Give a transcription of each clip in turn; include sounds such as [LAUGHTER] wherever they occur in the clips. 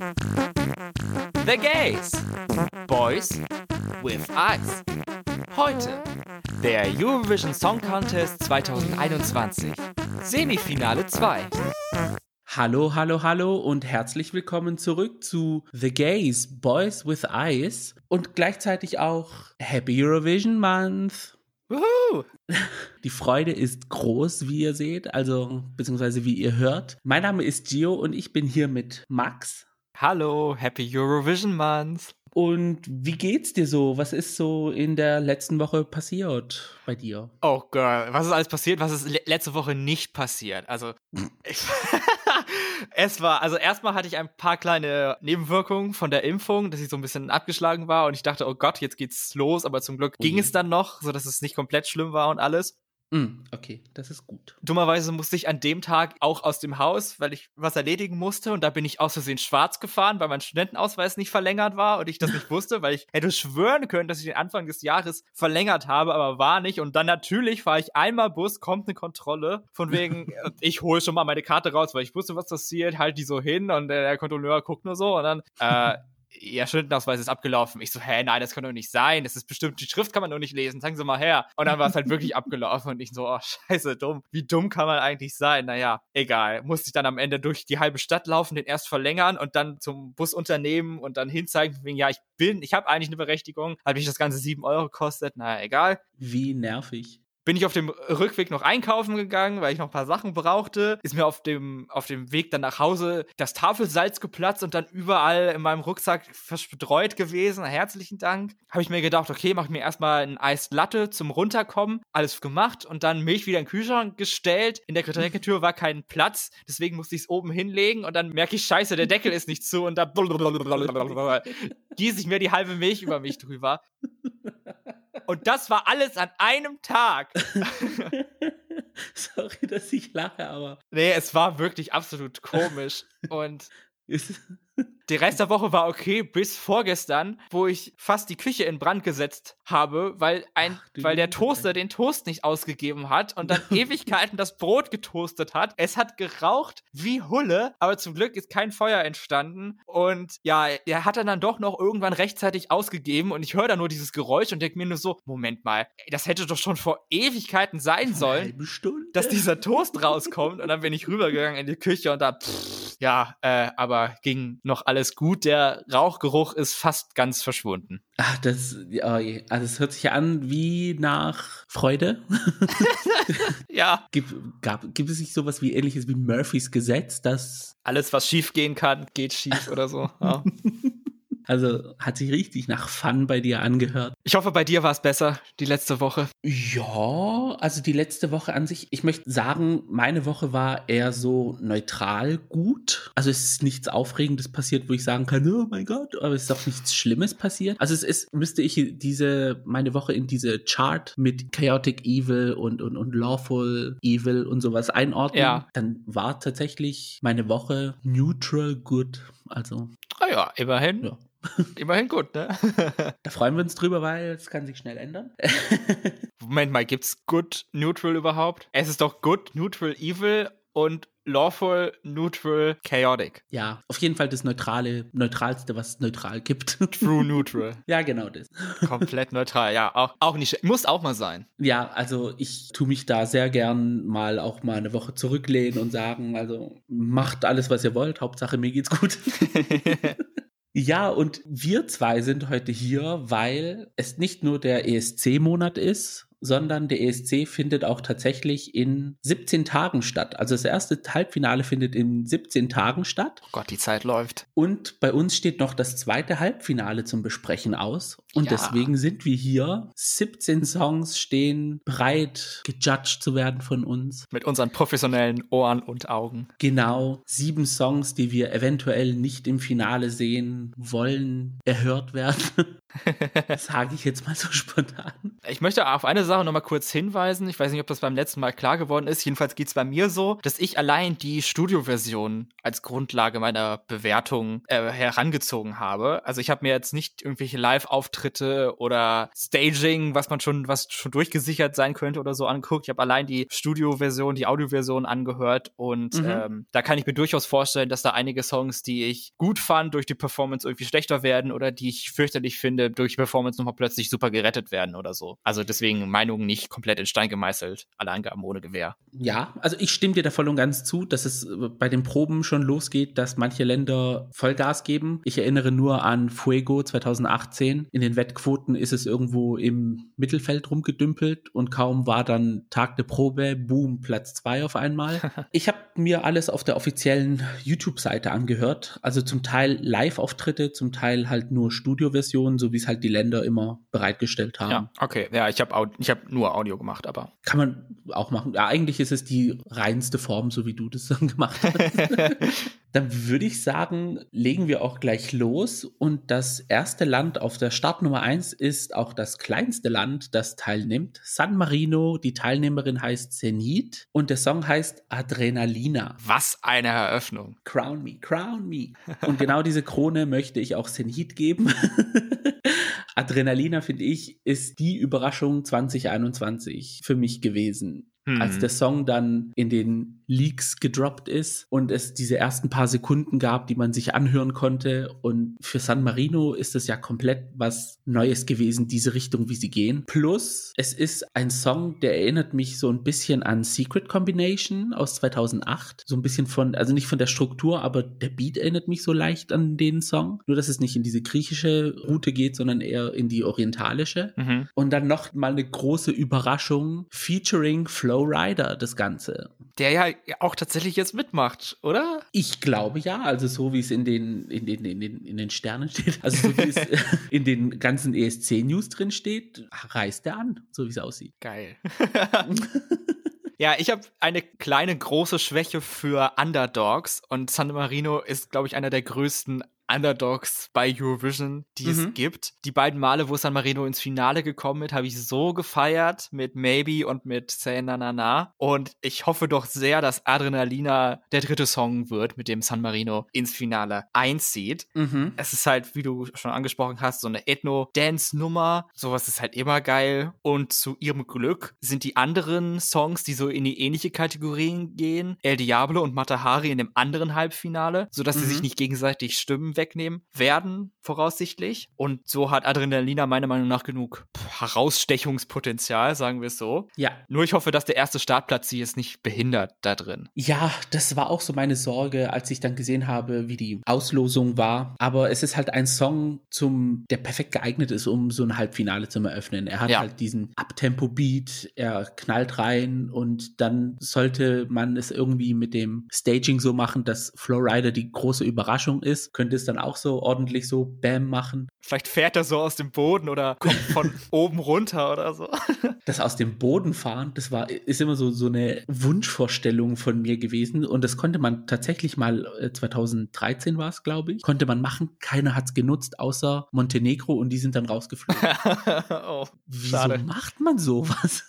The Gays. Boys with Eyes. Heute der Eurovision Song Contest 2021. Semifinale 2. Hallo, hallo, hallo und herzlich willkommen zurück zu The Gays, Boys with Eyes und gleichzeitig auch Happy Eurovision Month. Woohoo! [LAUGHS] Die Freude ist groß, wie ihr seht, also beziehungsweise wie ihr hört. Mein Name ist Gio und ich bin hier mit Max. Hallo, Happy Eurovision Month. Und wie geht's dir so? Was ist so in der letzten Woche passiert bei dir? Oh Girl, was ist alles passiert? Was ist le letzte Woche nicht passiert? Also, ich, [LAUGHS] es war, also erstmal hatte ich ein paar kleine Nebenwirkungen von der Impfung, dass ich so ein bisschen abgeschlagen war und ich dachte, oh Gott, jetzt geht's los, aber zum Glück ging es dann noch, so dass es nicht komplett schlimm war und alles. Mm, okay, das ist gut. Dummerweise musste ich an dem Tag auch aus dem Haus, weil ich was erledigen musste und da bin ich aus Versehen schwarz gefahren, weil mein Studentenausweis nicht verlängert war und ich das nicht [LAUGHS] wusste, weil ich hätte schwören können, dass ich den Anfang des Jahres verlängert habe, aber war nicht und dann natürlich fahre ich einmal Bus, kommt eine Kontrolle von wegen, [LAUGHS] äh, ich hole schon mal meine Karte raus, weil ich wusste, was passiert, halt die so hin und der Kontrolleur guckt nur so und dann, äh, Ihr Studentenausweis ist abgelaufen. Ich so, hä, nein, das kann doch nicht sein. Das ist bestimmt, die Schrift kann man doch nicht lesen. Sagen Sie mal her. Und dann war es halt [LAUGHS] wirklich abgelaufen und ich so, oh, scheiße, dumm. Wie dumm kann man eigentlich sein? Naja, egal. Musste ich dann am Ende durch die halbe Stadt laufen, den erst verlängern und dann zum Busunternehmen und dann hinzeigen, wegen, ja, ich bin, ich habe eigentlich eine Berechtigung. Hat mich das Ganze sieben Euro gekostet. Naja, egal. Wie nervig bin ich auf dem Rückweg noch einkaufen gegangen, weil ich noch ein paar Sachen brauchte. Ist mir auf dem, auf dem Weg dann nach Hause das Tafelsalz geplatzt und dann überall in meinem Rucksack verstreut gewesen. Herzlichen Dank. Habe ich mir gedacht, okay, mache ich mir erstmal ein Eis Latte zum Runterkommen. Alles gemacht und dann Milch wieder in den Kühlschrank gestellt. In der Getränketür war kein Platz, deswegen musste ich es oben hinlegen und dann merke ich, scheiße, der Deckel ist nicht zu und da [LAUGHS] gieße ich mir die halbe Milch über mich drüber. Und das war alles an einem Tag. [LAUGHS] [LAUGHS] Sorry, dass ich lache, aber. Nee, es war wirklich absolut komisch. Und [LAUGHS] der Rest der Woche war okay, bis vorgestern, wo ich fast die Küche in Brand gesetzt habe, weil, ein, Ach, weil der Toaster den Toast nicht ausgegeben hat und dann [LAUGHS] Ewigkeiten das Brot getoastet hat. Es hat geraucht wie Hulle, aber zum Glück ist kein Feuer entstanden. Und ja, der hat dann doch noch irgendwann rechtzeitig ausgegeben und ich höre da nur dieses Geräusch und denke mir nur so, Moment mal, das hätte doch schon vor Ewigkeiten sein sollen, dass dieser Toast rauskommt. Und dann bin ich rübergegangen in die Küche und da, pff, ja, äh, aber ging noch alles alles gut. Der Rauchgeruch ist fast ganz verschwunden. Ach, das, also es hört sich an wie nach Freude. [LAUGHS] [LAUGHS] ja. Gibt, gab, gibt es nicht sowas wie ähnliches wie Murphys Gesetz, dass alles, was schief gehen kann, geht schief oder so? Ja. [LAUGHS] Also hat sich richtig nach Fun bei dir angehört. Ich hoffe, bei dir war es besser, die letzte Woche. Ja, also die letzte Woche an sich, ich möchte sagen, meine Woche war eher so neutral gut. Also es ist nichts Aufregendes passiert, wo ich sagen kann, oh mein Gott, aber es ist auch nichts Schlimmes passiert. Also es ist, müsste ich diese, meine Woche in diese Chart mit Chaotic Evil und, und, und Lawful Evil und sowas einordnen, ja. dann war tatsächlich meine Woche neutral good. Also. Ah ja, immerhin. Ja. Immerhin gut, ne? [LAUGHS] da freuen wir uns drüber, weil es kann sich schnell ändern. [LAUGHS] Moment mal, gibt's Good Neutral überhaupt? Es ist doch Good Neutral Evil und Lawful, Neutral, Chaotic. Ja, auf jeden Fall das neutrale, neutralste, was es neutral gibt. [LAUGHS] True Neutral. ja, genau das. Komplett neutral, ja, auch, auch nicht, muss auch mal sein. Ja, also ich tue mich da sehr gern mal auch mal eine Woche zurücklehnen und sagen, also macht alles, was ihr wollt, Hauptsache mir geht's gut. Ja, und wir zwei sind heute hier, weil es nicht nur der ESC-Monat ist, sondern der ESC findet auch tatsächlich in 17 Tagen statt. Also das erste Halbfinale findet in 17 Tagen statt. Oh Gott, die Zeit läuft. Und bei uns steht noch das zweite Halbfinale zum Besprechen aus. Und ja. deswegen sind wir hier. 17 Songs stehen bereit, gejudged zu werden von uns. Mit unseren professionellen Ohren und Augen. Genau. Sieben Songs, die wir eventuell nicht im Finale sehen wollen, erhört werden. [LAUGHS] Sage ich jetzt mal so spontan. Ich möchte auf eine Sache nochmal kurz hinweisen. Ich weiß nicht, ob das beim letzten Mal klar geworden ist. Jedenfalls geht es bei mir so, dass ich allein die Studioversion als Grundlage meiner Bewertung äh, herangezogen habe. Also ich habe mir jetzt nicht irgendwelche Live-Auftritte oder Staging, was man schon, was schon durchgesichert sein könnte oder so angeguckt. Ich habe allein die Studioversion, die Audioversion angehört und mhm. ähm, da kann ich mir durchaus vorstellen, dass da einige Songs, die ich gut fand, durch die Performance irgendwie schlechter werden oder die ich fürchterlich finde, durch die Performance nochmal plötzlich super gerettet werden oder so. Also deswegen Meinungen nicht komplett in Stein gemeißelt, Alleingaben ohne Gewehr. Ja, also ich stimme dir da voll und ganz zu, dass es äh, bei den Proben schon losgeht, dass manche Länder Vollgas geben. Ich erinnere nur an Fuego 2018. In den Wettquoten ist es irgendwo im Mittelfeld rumgedümpelt und kaum war dann Tag der Probe, boom, Platz zwei auf einmal. [LAUGHS] ich habe mir alles auf der offiziellen YouTube-Seite angehört. Also zum Teil Live-Auftritte, zum Teil halt nur Studioversionen, so wie es halt die Länder immer bereitgestellt haben. Ja, okay. Ja, ich habe ich hab nur Audio gemacht, aber. Kann man auch machen. Ja, eigentlich ist es die reinste Form, so wie du das dann [LAUGHS] gemacht hast. [LAUGHS] dann würde ich sagen, legen wir auch gleich los. Und das erste Land auf der Startnummer 1 ist auch das kleinste Land, das teilnimmt. San Marino. Die Teilnehmerin heißt Zenit und der Song heißt Adrenalina. Was eine Eröffnung. Crown me, crown me. Und genau diese Krone möchte ich auch Zenit geben. [LAUGHS] Adrenalina, finde ich, ist die Überraschung 2021 für mich gewesen. Mhm. Als der Song dann in den Leaks gedroppt ist und es diese ersten paar Sekunden gab, die man sich anhören konnte. Und für San Marino ist es ja komplett was Neues gewesen, diese Richtung, wie sie gehen. Plus, es ist ein Song, der erinnert mich so ein bisschen an Secret Combination aus 2008. So ein bisschen von, also nicht von der Struktur, aber der Beat erinnert mich so leicht an den Song. Nur, dass es nicht in diese griechische Route geht, sondern eher in die orientalische. Mhm. Und dann noch mal eine große Überraschung featuring Flow Rider, das Ganze. Der ja auch tatsächlich jetzt mitmacht, oder? Ich glaube ja, also so wie es in den, in den, in den, in den Sternen steht, also so wie es [LAUGHS] in den ganzen ESC-News drin steht, reißt er an, so wie es aussieht. Geil. [LAUGHS] Ja, ich habe eine kleine große Schwäche für Underdogs und San Marino ist, glaube ich, einer der größten Underdogs bei Eurovision, die mhm. es gibt. Die beiden Male, wo San Marino ins Finale gekommen ist, habe ich so gefeiert mit Maybe und mit Say Na Na Na. Und ich hoffe doch sehr, dass Adrenalina der dritte Song wird, mit dem San Marino ins Finale einzieht. Mhm. Es ist halt, wie du schon angesprochen hast, so eine Ethno-Dance-Nummer. Sowas ist halt immer geil. Und zu ihrem Glück sind die anderen Songs, die so in die ähnliche Kategorien gehen, El Diablo und Matahari in dem anderen Halbfinale, sodass mhm. sie sich nicht gegenseitig stimmen wegnehmen werden, voraussichtlich. Und so hat Adrenalina meiner Meinung nach genug Herausstechungspotenzial, sagen wir es so. Ja. Nur ich hoffe, dass der erste Startplatz sie jetzt nicht behindert da drin. Ja, das war auch so meine Sorge, als ich dann gesehen habe, wie die Auslosung war. Aber es ist halt ein Song, zum, der perfekt geeignet ist, um so ein Halbfinale zu eröffnen. Er hat ja. halt diesen Abtempo-Beat, er knallt rein und dann sollte man es irgendwie mit dem Staging so machen, dass Flowrider die große Überraschung ist, könnte es dann auch so ordentlich so Bam machen. Vielleicht fährt er so aus dem Boden oder kommt von [LAUGHS] oben runter oder so. [LAUGHS] Das aus dem Boden fahren, das war, ist immer so, so eine Wunschvorstellung von mir gewesen. Und das konnte man tatsächlich mal, 2013 war es, glaube ich, konnte man machen. Keiner hat es genutzt, außer Montenegro und die sind dann rausgeflogen. [LAUGHS] oh, Wieso schade. macht man sowas?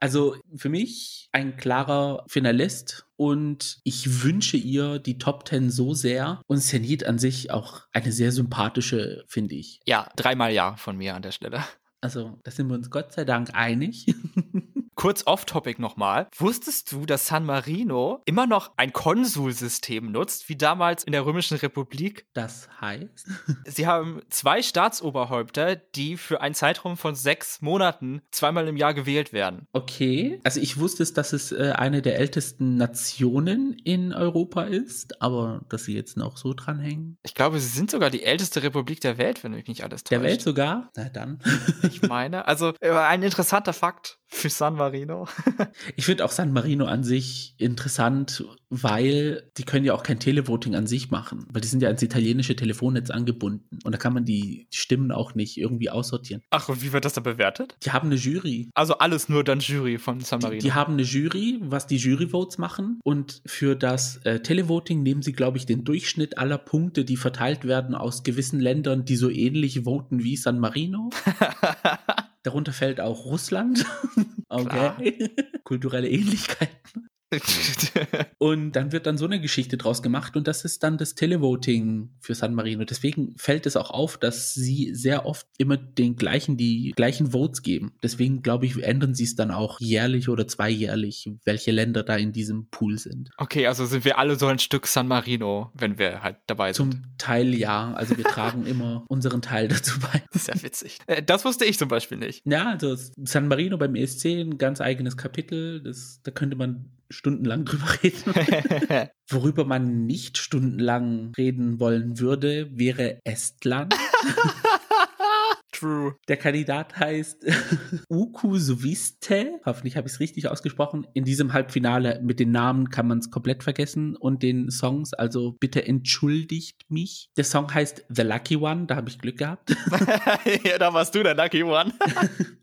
Also für mich ein klarer Finalist und ich wünsche ihr die Top Ten so sehr und Zenit an sich auch eine sehr sympathische, finde ich. Ja, dreimal ja von mir an der Stelle. Also, da sind wir uns Gott sei Dank einig. [LAUGHS] Kurz off-topic nochmal. Wusstest du, dass San Marino immer noch ein Konsulsystem nutzt, wie damals in der Römischen Republik? Das heißt? [LAUGHS] Sie haben zwei Staatsoberhäupter, die für einen Zeitraum von sechs Monaten zweimal im Jahr gewählt werden. Okay. Also ich wusste es, dass es äh, eine der ältesten Nationen in Europa ist, aber dass sie jetzt noch so dranhängen. Ich glaube, sie sind sogar die älteste Republik der Welt, wenn mich nicht alles täuscht. Der Welt sogar? Na dann. ich meine, also äh, ein interessanter Fakt Für San Marino. [LAUGHS] ich finde auch San Marino an sich interessant, weil die können ja auch kein Televoting an sich machen, weil die sind ja ans italienische Telefonnetz angebunden und da kann man die Stimmen auch nicht irgendwie aussortieren. Ach, und wie wird das dann bewertet? Die haben eine Jury. Also alles nur dann Jury von San Marino. Die, die haben eine Jury, was die Juryvotes machen und für das äh, Televoting nehmen sie, glaube ich, den Durchschnitt aller Punkte, die verteilt werden aus gewissen Ländern, die so ähnlich voten wie San Marino. [LAUGHS] Darunter fällt auch Russland. [LAUGHS] okay. Kulturelle Ähnlichkeiten. [LAUGHS] und dann wird dann so eine Geschichte draus gemacht und das ist dann das Televoting für San Marino. Deswegen fällt es auch auf, dass sie sehr oft immer den gleichen, die gleichen Votes geben. Deswegen glaube ich, ändern sie es dann auch jährlich oder zweijährlich, welche Länder da in diesem Pool sind. Okay, also sind wir alle so ein Stück San Marino, wenn wir halt dabei sind. Zum Teil ja. Also wir tragen immer unseren Teil [LAUGHS] dazu bei. Ist ja witzig. Äh, das wusste ich zum Beispiel nicht. Ja, also San Marino beim ESC, ein ganz eigenes Kapitel. Das, da könnte man stundenlang drüber reden. [LAUGHS] Worüber man nicht stundenlang reden wollen würde, wäre Estland. [LAUGHS] True. Der Kandidat heißt [LAUGHS] Uku Suviste. Hoffentlich habe ich es richtig ausgesprochen. In diesem Halbfinale mit den Namen kann man es komplett vergessen und den Songs, also bitte entschuldigt mich. Der Song heißt The Lucky One, da habe ich Glück gehabt. [LAUGHS] [LAUGHS] ja, da warst du der Lucky One.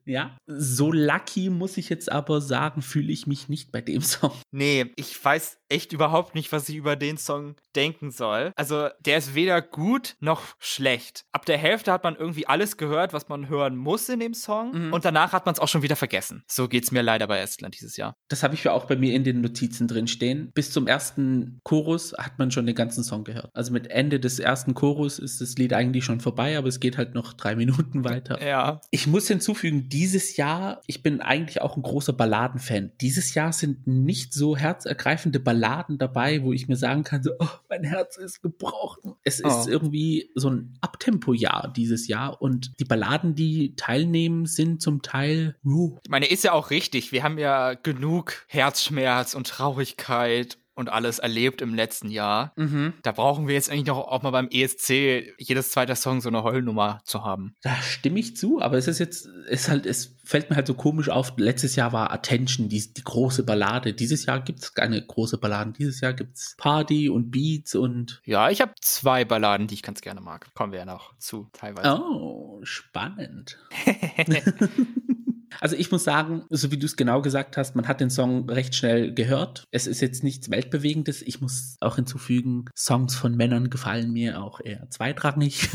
ja, so lucky muss ich jetzt aber sagen, fühle ich mich nicht bei dem Song. Nee, ich weiß echt überhaupt nicht, was ich über den Song denken soll. Also, der ist weder gut noch schlecht. Ab der Hälfte hat man irgendwie alles gehört, was man hören muss in dem Song. Mhm. Und danach hat man es auch schon wieder vergessen. So geht es mir leider bei Estland dieses Jahr. Das habe ich ja auch bei mir in den Notizen drin stehen. Bis zum ersten Chorus hat man schon den ganzen Song gehört. Also mit Ende des ersten Chorus ist das Lied eigentlich schon vorbei, aber es geht halt noch drei [LAUGHS] Minuten weiter. Ja. Ich muss hinzufügen, dieses Jahr, ich bin eigentlich auch ein großer Balladenfan. Dieses Jahr sind nicht so herzergreifende Balladen dabei, wo ich mir sagen kann, so, oh, mein Herz ist gebrochen. Es oh. ist irgendwie so ein Abtempo-Jahr dieses Jahr und die Balladen, die teilnehmen, sind zum Teil. Uh. Ich meine, ist ja auch richtig. Wir haben ja genug Herzschmerz und Traurigkeit und alles erlebt im letzten Jahr. Mhm. Da brauchen wir jetzt eigentlich noch auch mal beim ESC jedes zweite Song so eine Heulnummer zu haben. Da stimme ich zu, aber es ist jetzt, es halt, es fällt mir halt so komisch auf. Letztes Jahr war Attention, die, die große Ballade. Dieses Jahr gibt es keine große Balladen. Dieses Jahr gibt es Party und Beats und. Ja, ich habe zwei Balladen, die ich ganz gerne mag. Kommen wir ja noch zu, teilweise. Oh, spannend. [LAUGHS] [LAUGHS] Also ich muss sagen, so wie du es genau gesagt hast, man hat den Song recht schnell gehört. Es ist jetzt nichts Weltbewegendes. Ich muss auch hinzufügen, Songs von Männern gefallen mir auch eher zweitrangig.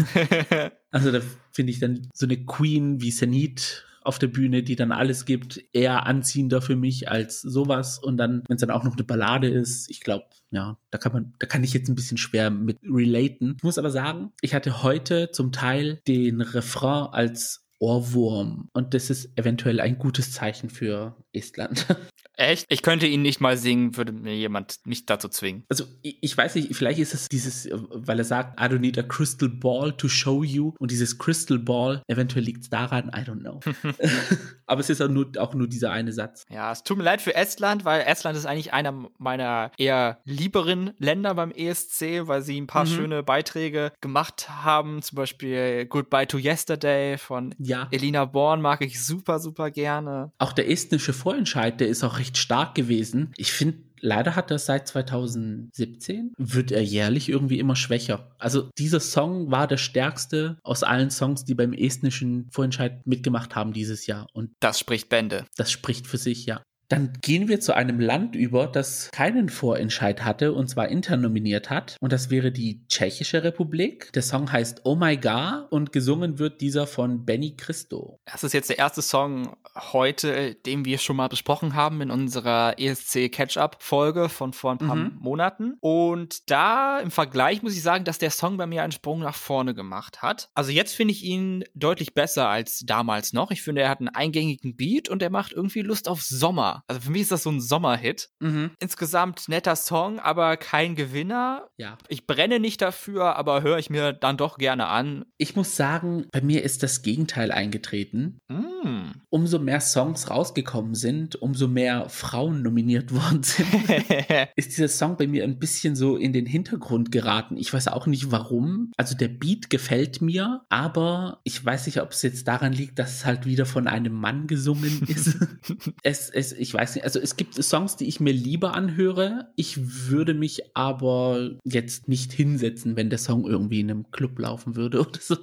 [LAUGHS] also da finde ich dann so eine Queen wie Zenit auf der Bühne, die dann alles gibt, eher anziehender für mich als sowas. Und dann, wenn es dann auch noch eine Ballade ist, ich glaube, ja, da kann man, da kann ich jetzt ein bisschen schwer mit relaten. Ich muss aber sagen, ich hatte heute zum Teil den Refrain als Ohrwurm. Und das ist eventuell ein gutes Zeichen für Estland. [LAUGHS] Echt? Ich könnte ihn nicht mal singen, würde mir jemand nicht dazu zwingen. Also, ich, weiß nicht, vielleicht ist es dieses, weil er sagt, I don't need a crystal ball to show you. Und dieses Crystal Ball, eventuell liegt es daran, I don't know. [LAUGHS] [LAUGHS] Aber es ist auch nur, auch nur dieser eine Satz. Ja, es tut mir leid für Estland, weil Estland ist eigentlich einer meiner eher lieberen Länder beim ESC, weil sie ein paar mhm. schöne Beiträge gemacht haben. Zum Beispiel Goodbye to Yesterday von ja. Elina Born mag ich super, super gerne. Auch der estnische Vorentscheid, der ist auch recht stark gewesen. Ich finde, leider hat er seit 2017, wird er jährlich irgendwie immer schwächer. Also dieser Song war der stärkste aus allen Songs, die beim estnischen Vorentscheid mitgemacht haben dieses Jahr. Und das spricht Bände. Das spricht für sich, ja. Dann gehen wir zu einem Land über, das keinen Vorentscheid hatte und zwar internominiert hat. Und das wäre die Tschechische Republik. Der Song heißt Oh My God und gesungen wird dieser von Benny Christo. Das ist jetzt der erste Song heute, den wir schon mal besprochen haben in unserer ESC Catch-up-Folge von vor ein paar mhm. Monaten. Und da im Vergleich muss ich sagen, dass der Song bei mir einen Sprung nach vorne gemacht hat. Also jetzt finde ich ihn deutlich besser als damals noch. Ich finde, er hat einen eingängigen Beat und er macht irgendwie Lust auf Sommer. Sommer. Also für mich ist das so ein Sommerhit. Mhm. Insgesamt netter Song, aber kein Gewinner. Ja. Ich brenne nicht dafür, aber höre ich mir dann doch gerne an. Ich muss sagen, bei mir ist das Gegenteil eingetreten. Mm. Umso mehr Songs rausgekommen sind, umso mehr Frauen nominiert [LAUGHS] worden sind, [LAUGHS] ist dieser Song bei mir ein bisschen so in den Hintergrund geraten. Ich weiß auch nicht warum. Also der Beat gefällt mir, aber ich weiß nicht, ob es jetzt daran liegt, dass es halt wieder von einem Mann gesungen ist. [LAUGHS] es, es, ich weiß nicht. Also es gibt Songs, die ich mir lieber anhöre. Ich würde mich aber jetzt nicht hinsetzen, wenn der Song irgendwie in einem Club laufen würde [LAUGHS] oder so.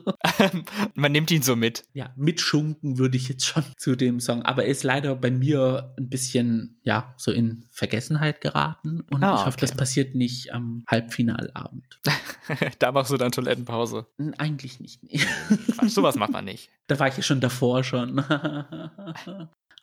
Man nimmt ihn so mit. Ja, mitschunken würde ich jetzt schon [LAUGHS] zu dem Song. Aber er ist leider bei mir ein bisschen, ja, so in Vergessenheit geraten. Und Ah, ich hoffe, okay. das passiert nicht am Halbfinalabend. [LAUGHS] da machst du dann Toilettenpause. Eigentlich nicht. Nee. Quatsch, sowas macht man nicht. Da war ich ja schon davor schon.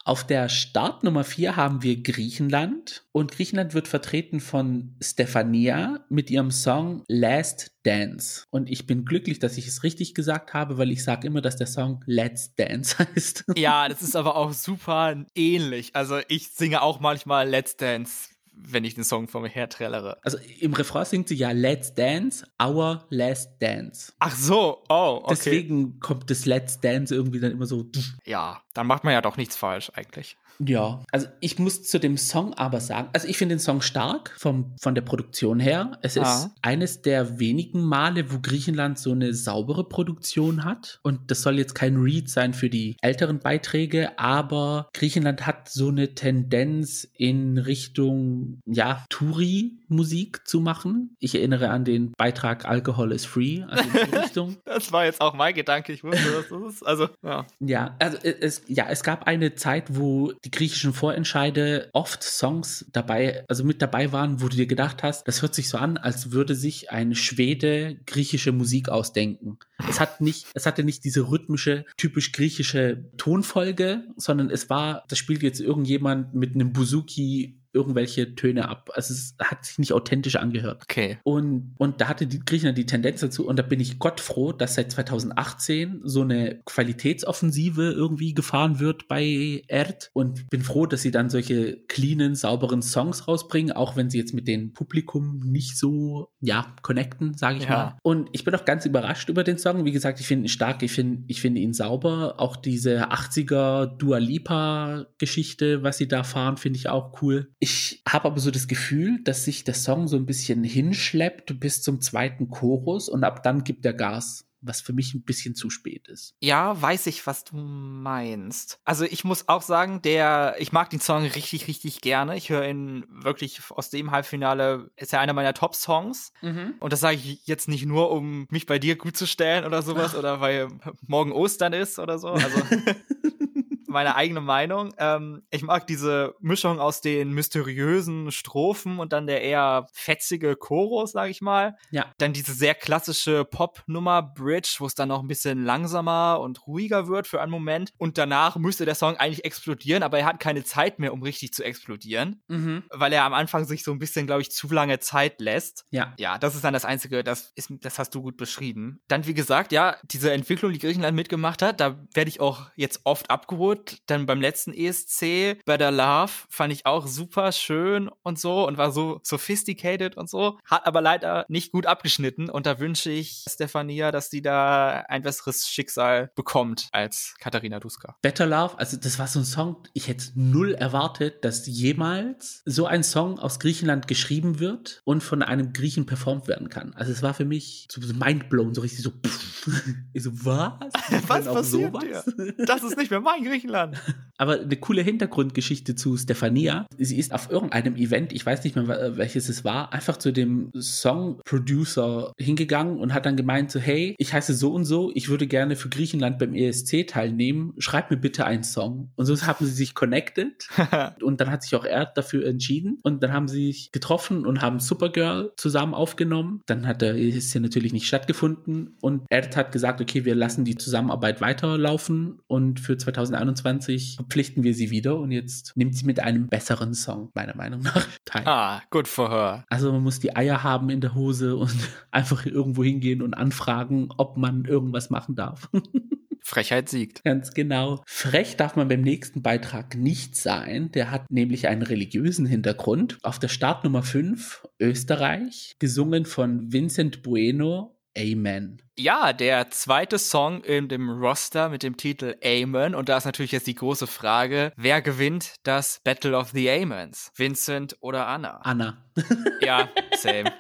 Auf der Startnummer 4 haben wir Griechenland und Griechenland wird vertreten von Stefania mit ihrem Song Last Dance. Und ich bin glücklich, dass ich es richtig gesagt habe, weil ich sage immer, dass der Song Let's Dance [LAUGHS] heißt. Ja, das ist aber auch super ähnlich. Also ich singe auch manchmal Let's Dance, wenn ich den Song vor mir her trällere. Also im Refrain singt sie ja Let's Dance, Our Last Dance. Ach so, oh, okay. Deswegen kommt das Let's Dance irgendwie dann immer so. Ja, dann macht man ja doch nichts falsch eigentlich. Ja, also ich muss zu dem Song aber sagen, also ich finde den Song stark vom, von der Produktion her. Es ist Ah. eines der wenigen Male, wo Griechenland so eine saubere Produktion hat. Und das soll jetzt kein Read sein für die älteren Beiträge, aber Griechenland hat so eine Tendenz in Richtung, ja, Touri-Musik zu machen. Ich erinnere an den Beitrag Alcohol is Free, also [LAUGHS] Richtung. Das war jetzt auch mein Gedanke. Ich wusste, dass das ist. Also, ja. Ja, also es, ja, es gab eine Zeit, wo die griechischen Vorentscheide oft Songs dabei, also mit dabei waren, wo du dir gedacht hast, das hört sich so an, als würde sich ein Schwede griechische Musik ausdenken. Es hat nicht, es hatte nicht diese rhythmische, typisch griechische Tonfolge, sondern es war, das spielt jetzt irgendjemand mit einem Buzuki irgendwelche Töne ab. Also es hat sich nicht authentisch angehört. Okay. Und, und da hatte die Griechenland die Tendenz dazu, und da bin ich Gott froh, dass seit 2018 so eine Qualitätsoffensive irgendwie gefahren wird bei Erd. Und bin froh, dass sie dann solche cleanen, sauberen Songs rausbringen, auch wenn sie jetzt mit dem Publikum nicht so, ja, connecten, sage ich Ja. mal. Und ich bin auch ganz überrascht über den Song. Wie gesagt, ich finde ihn stark, ich finde ich finde ihn sauber. Auch diese 80er Dua Lipa Geschichte, was sie da fahren, finde ich auch cool. Ich habe aber so das Gefühl, dass sich der Song so ein bisschen hinschleppt bis zum zweiten Chorus und ab dann gibt er Gas, was für mich ein bisschen zu spät ist. Ja, weiß ich, was du meinst. Also ich muss auch sagen, der, ich mag den Song richtig, richtig gerne. Ich höre ihn wirklich aus dem Halbfinale, ist ja einer meiner Top-Songs. Und das sage ich jetzt nicht nur, um mich bei dir gut zu stellen oder sowas [LAUGHS] oder weil morgen Ostern ist oder so. Also [LAUGHS] meine eigene Meinung. Ähm, ich mag diese Mischung aus den mysteriösen Strophen und dann der eher fetzige Chorus, sag ich mal. Ja. Dann diese sehr klassische Pop-Nummer Bridge, wo es dann noch ein bisschen langsamer und ruhiger wird für einen Moment. Und danach müsste der Song eigentlich explodieren, aber er hat keine Zeit mehr, um richtig zu explodieren, Mhm. weil er am Anfang sich so ein bisschen, glaube ich, zu lange Zeit lässt. Ja. Ja, das ist dann das Einzige, das, ist, das hast du gut beschrieben. Dann, wie gesagt, ja, diese Entwicklung, die Griechenland mitgemacht hat, da werde ich auch jetzt oft abgeholt. Dann beim letzten ESC, bei der Love, fand ich auch super schön und so und war so sophisticated und so. Hat aber leider nicht gut abgeschnitten und da wünsche ich Stefania, dass die da ein besseres Schicksal bekommt als Katharina Duska. Better Love, also das war so ein Song, ich hätte null erwartet, dass jemals so ein Song aus Griechenland geschrieben wird und von einem Griechen performt werden kann. Also es war für mich so mindblown, so richtig so. [LAUGHS] Ich so, was? [LAUGHS] Was können auch passiert Das ist nicht mehr mein Griechenland. [LAUGHS] Aber eine coole Hintergrundgeschichte zu Stefania. Sie ist auf irgendeinem Event, ich weiß nicht mehr wel- welches es war, einfach zu dem Song-Producer hingegangen und hat dann gemeint so, hey, ich heiße so und so, ich würde gerne für Griechenland beim ESC teilnehmen, schreib mir bitte einen Song. Und so haben sie sich connected [LAUGHS] und dann hat sich auch er dafür entschieden und dann haben sie sich getroffen und haben Supergirl zusammen aufgenommen. Dann hat der ESC natürlich nicht stattgefunden und Erd hat gesagt, okay, wir lassen die Zusammenarbeit weiterlaufen und für 2021 verpflichten wir sie wieder und jetzt nimmt sie mit einem besseren Song, meiner Meinung nach, [LAUGHS] teil. ah, good for her. Also man muss die Eier haben in der Hose und [LAUGHS] einfach irgendwo hingehen und anfragen, ob man irgendwas machen darf. [LAUGHS] Frechheit siegt. Ganz genau. Frech darf man beim nächsten Beitrag nicht sein. Der hat nämlich einen religiösen Hintergrund. Auf der Startnummer 5 Österreich, gesungen von Vincent Bueno. Amen. Ja, der zweite Song in dem Roster mit dem Titel Amen. Und da ist natürlich jetzt die große Frage, wer gewinnt das Battle of the Amens? Vincent oder Anna? Anna. Ja, [LAUGHS] same.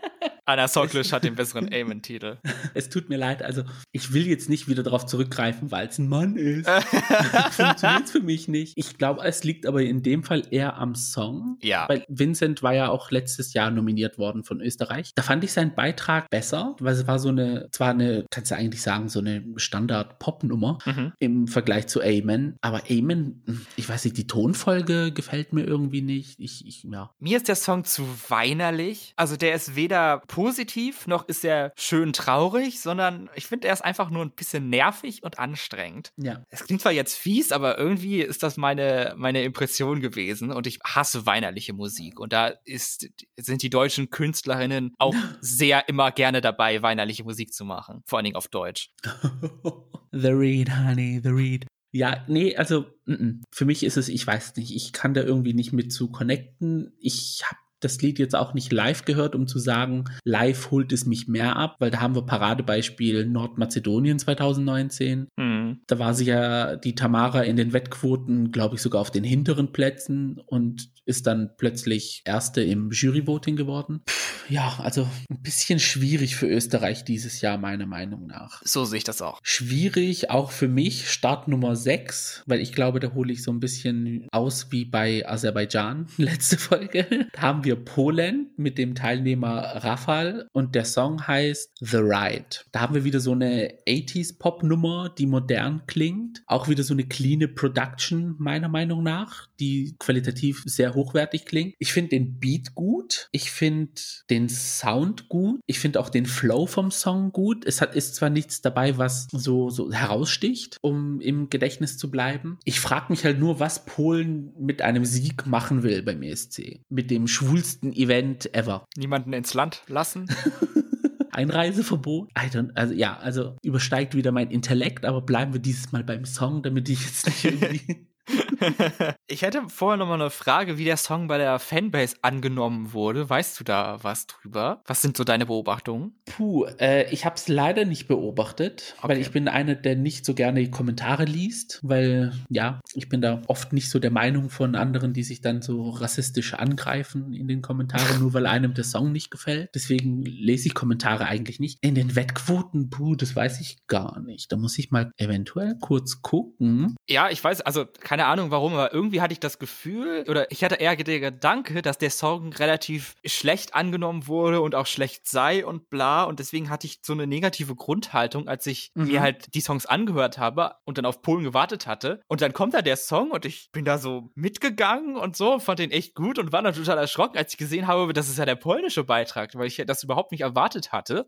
Anna Soklisch hat den besseren Amen-Titel. Es tut mir leid, also ich will jetzt nicht wieder darauf zurückgreifen, weil es ein Mann ist. [LAUGHS] Funktioniert für mich nicht. Ich glaube, es liegt aber in dem Fall eher am Song. Ja. Weil Vincent war ja auch letztes Jahr nominiert worden von Österreich. Da fand ich seinen Beitrag besser, weil es war so eine, zwar eine, kannst du eigentlich sagen, so eine Standard-Pop-Nummer Mhm. im Vergleich zu Amen. Aber Amen, ich weiß nicht, die Tonfolge gefällt mir irgendwie nicht. Ich, ich, ja. Mir ist der Song zu weinerlich. Also der ist weder positiv noch ist er schön traurig, sondern ich finde, er ist einfach nur ein bisschen nervig und anstrengend. Ja. Es klingt zwar jetzt fies, aber irgendwie ist das meine, meine Impression gewesen und ich hasse weinerliche Musik. Und da ist, sind die deutschen Künstlerinnen auch [LAUGHS] sehr immer gerne dabei, weinerliche Musik zu machen. Vor allen Dingen auf Deutsch. [LAUGHS] The Read, Honey, The Read. Ja, nee, also mm, mm. für mich ist es, ich weiß nicht, ich kann da irgendwie nicht mit zu connecten. Ich habe das Lied jetzt auch nicht live gehört, um zu sagen, live holt es mich mehr ab, weil da haben wir Paradebeispiel Nordmazedonien 2019. Hm. Da war sie ja die Tamara in den Wettquoten, glaube ich, sogar auf den hinteren Plätzen und ist dann plötzlich Erste im Juryvoting geworden. Ja, also ein bisschen schwierig für Österreich dieses Jahr, meiner Meinung nach. So sehe ich das auch. Schwierig auch für mich, Start Nummer 6, weil ich glaube, da hole ich so ein bisschen aus wie bei Aserbaidschan, [LAUGHS] letzte Folge. Da haben wir Polen mit dem Teilnehmer Rafal und der Song heißt The Ride. Da haben wir wieder so eine 80s Pop-Nummer, die modern klingt. Auch wieder so eine clean Production, meiner Meinung nach, die qualitativ sehr hochwertig klingt. Ich finde den Beat gut. Ich finde den Sound gut. Ich finde auch den Flow vom Song gut. Es hat, ist zwar nichts dabei, was so, so heraussticht, um im Gedächtnis zu bleiben. Ich frage mich halt nur, was Polen mit einem Sieg machen will beim ESC. Mit dem schwulsten Event ever. Niemanden ins Land lassen. [LAUGHS] [LAUGHS] Einreiseverbot? I don't, also ja, also übersteigt wieder mein Intellekt, aber bleiben wir dieses Mal beim Song, damit ich jetzt nicht [LAUGHS] irgendwie. [LAUGHS] ich hätte vorher noch mal eine Frage, wie der Song bei der Fanbase angenommen wurde. Weißt du da was drüber? Was sind so deine Beobachtungen? Puh, äh, ich habe es leider nicht beobachtet, weil Okay. ich bin einer, der nicht so gerne die Kommentare liest, weil ja, ich bin da oft nicht so der Meinung von anderen, die sich dann so rassistisch angreifen in den Kommentaren, [LAUGHS] nur weil einem der Song nicht gefällt. Deswegen lese ich Kommentare eigentlich nicht. In den Wettquoten, puh, das weiß ich gar nicht. Da muss ich mal eventuell kurz gucken. Ja, ich weiß, also keine Ahnung warum, aber irgendwie hatte ich das Gefühl, oder ich hatte eher der Gedanke, dass der Song relativ schlecht angenommen wurde und auch schlecht sei und bla. Und deswegen hatte ich so eine negative Grundhaltung, als ich Mhm. mir halt die Songs angehört habe und dann auf Polen gewartet hatte. Und dann kommt da der Song und ich bin da so mitgegangen und so, fand den echt gut und war dann total erschrocken, als ich gesehen habe, das ist ja der polnische Beitrag, weil ich das überhaupt nicht erwartet hatte.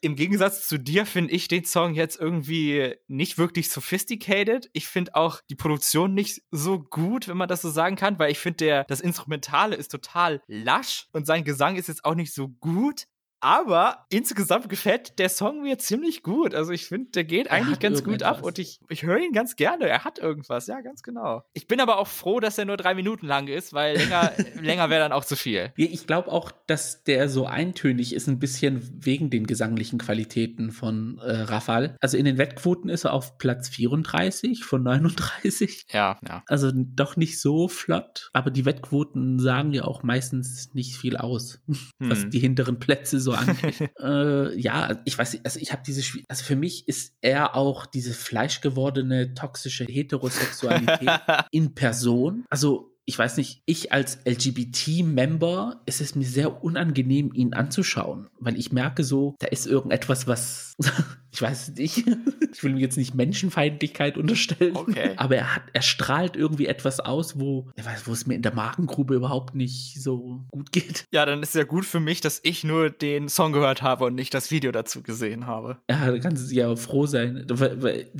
Im Gegensatz zu dir finde ich den Song jetzt irgendwie nicht wirklich sophisticated. Ich finde auch die Produktion nicht so gut, wenn man das so sagen kann, weil ich finde, der das Instrumentale ist total lasch und sein Gesang ist jetzt auch nicht so gut. Aber insgesamt gefällt der Song mir ziemlich gut. Also ich finde, der geht Er eigentlich ganz gut ab und ich, ich höre ihn ganz gerne. Er hat irgendwas, ja, ganz genau. Ich bin aber auch froh, dass er nur drei Minuten lang ist, weil länger, [LAUGHS] länger wäre dann auch zu viel. Ich glaube auch, dass der so eintönig ist, ein bisschen wegen den gesanglichen Qualitäten von äh, Rafal. Also in den Wettquoten ist er auf Platz 34 von 39. Ja, ja. Also doch nicht so flott, aber die Wettquoten sagen ja auch meistens nicht viel aus, [LAUGHS] was Hm. die hinteren Plätze so angeht. [LAUGHS] äh, ja, ich weiß nicht, also ich habe diese, also für mich ist er auch diese fleischgewordene toxische Heterosexualität [LAUGHS] in Person. Also ich weiß nicht, ich als LGBT-Member ist es mir sehr unangenehm, ihn anzuschauen, weil ich merke so, da ist irgendetwas, was, [LAUGHS] ich weiß es nicht, [LAUGHS] ich will ihm jetzt nicht Menschenfeindlichkeit unterstellen, Okay. aber er hat, er strahlt irgendwie etwas aus, wo, ich weiß, wo es mir in der Magengrube überhaupt nicht so gut geht. Ja, dann ist ja gut für mich, dass ich nur den Song gehört habe und nicht das Video dazu gesehen habe. Ja, da kannst du ja froh sein.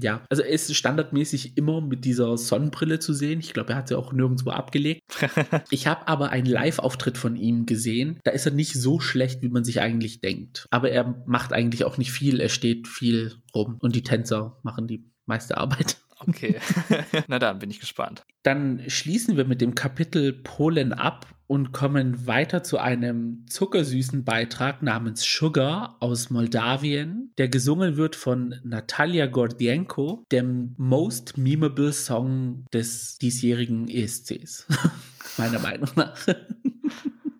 Ja, also er ist standardmäßig immer mit dieser Sonnenbrille zu sehen. Ich glaube, er hat sie auch nirgendwo abgelegt. [LAUGHS] ich habe aber einen Live-Auftritt von ihm gesehen. Da ist er nicht so schlecht, wie man sich eigentlich denkt. Aber er macht eigentlich auch nicht viel. Er steht viel rum und die Tänzer machen die meiste Arbeit. Okay, [LAUGHS] na dann bin ich gespannt. Dann schließen wir mit dem Kapitel Polen ab und kommen weiter zu einem zuckersüßen Beitrag namens Sugar aus Moldawien, der gesungen wird von Natalia Gordienko, dem most memeable Song des diesjährigen ESCs. [LAUGHS] Meiner Meinung nach.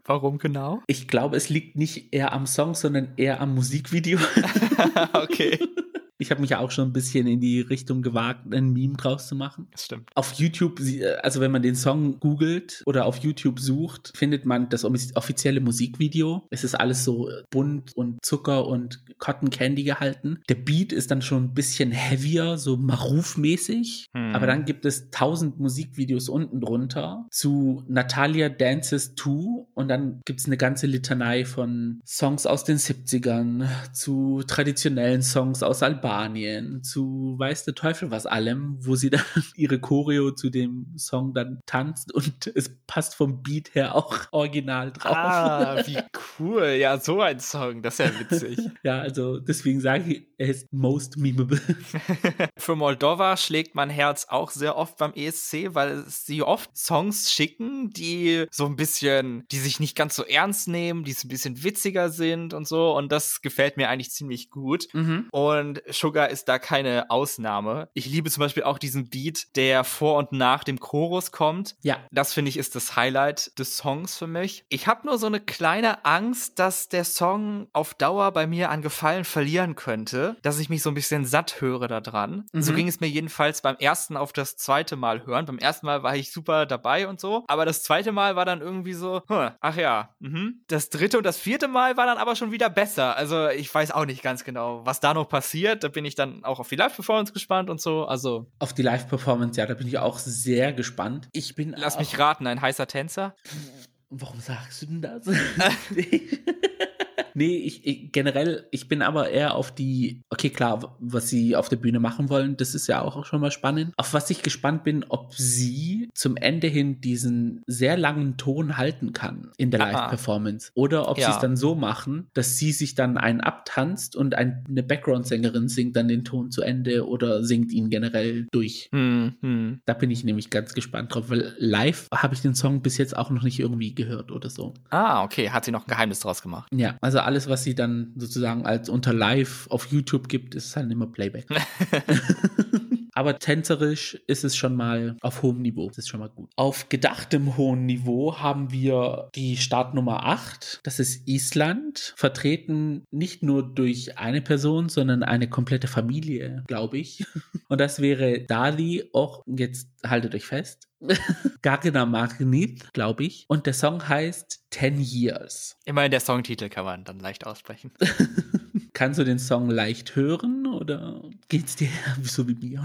Warum genau? Ich glaube, es liegt nicht eher am Song, sondern eher am Musikvideo. [LAUGHS] okay. [LAUGHS] Ich habe mich ja auch schon ein bisschen in die Richtung gewagt, ein Meme draus zu machen. Das stimmt. Auf YouTube, also wenn man den Song googelt oder auf YouTube sucht, findet man das offizielle Musikvideo. Es ist alles so bunt und Zucker und Cotton Candy gehalten. Der Beat ist dann schon ein bisschen heavier, so Maruf-mäßig. Hm. Aber dann gibt es tausend Musikvideos unten drunter zu Natalia Dances 2 und dann gibt es eine ganze Litanei von Songs aus den 70ern zu traditionellen Songs aus Albanien Spanien zu weiß der Teufel was allem, wo sie [LAUGHS] dann ihre Choreo zu dem Song dann tanzt und es passt vom Beat her auch original drauf. Ah, [LAUGHS] wie cool. Ja, so ein Song, das ist ja witzig. ja, also deswegen sage ich, er ist most memeable. [LAUGHS] Für Moldova schlägt mein Herz auch sehr oft beim ESC, weil sie oft Songs schicken, die so ein bisschen, die sich nicht ganz so ernst nehmen, die so ein bisschen witziger sind und so und das gefällt mir eigentlich ziemlich gut. Mhm. Und Sugar ist da keine Ausnahme. Ich liebe zum Beispiel auch diesen Beat, der vor und nach dem Chorus kommt. Ja. Das finde ich ist das Highlight des Songs für mich. Ich habe nur so eine kleine Angst, dass der Song auf Dauer bei mir an Gefallen verlieren könnte, dass ich mich so ein bisschen satt höre daran. Mhm. So ging es mir jedenfalls beim ersten auf das zweite Mal hören. Beim ersten Mal war ich super dabei und so, aber das zweite Mal war dann irgendwie so, hm, ach ja, mhm. das dritte und das vierte Mal war dann aber schon wieder besser. Also ich weiß auch nicht ganz genau, was da noch passiert bin ich dann auch auf die Live-Performance gespannt und so. Also. Auf die Live-Performance, ja, da bin ich auch sehr gespannt. Ich bin. Lass mich raten, ein heißer Tänzer. Warum sagst du denn das? [LAUGHS] [LAUGHS] nee, ich, ich, generell, ich bin aber eher auf die, okay, klar, was sie auf der Bühne machen wollen, das ist ja auch schon mal spannend. Auf was ich gespannt bin, ob sie zum Ende hin diesen sehr langen Ton halten kann in der Live-Performance. Oder ob ja. sie es dann so machen, dass sie sich dann einen abtanzt und ein, eine Background-Sängerin singt dann den Ton zu Ende oder singt ihn generell durch. Hm, hm. Da bin ich nämlich ganz gespannt drauf, weil live habe ich den Song bis jetzt auch noch nicht irgendwie gehört oder so. Ah, okay. Hat sie noch ein Geheimnis draus gemacht? Ja, also alles, was sie dann sozusagen als unter Live auf YouTube gibt, ist halt immer Playback. [LAUGHS] Aber tänzerisch ist es schon mal auf hohem Niveau. Das ist schon mal gut. Auf gedachtem hohen Niveau haben wir die Startnummer 8. Das ist Island. Vertreten nicht nur durch eine Person, sondern eine komplette Familie, glaube ich. [LAUGHS] Und das wäre Dali. Auch jetzt haltet euch fest. [LAUGHS] Gagina Magnit, glaube ich. Und der Song heißt Ten Years. Immerhin der Songtitel kann man dann leicht aussprechen. [LAUGHS] Kannst du den Song leicht hören oder geht's dir [LAUGHS] so wie mir?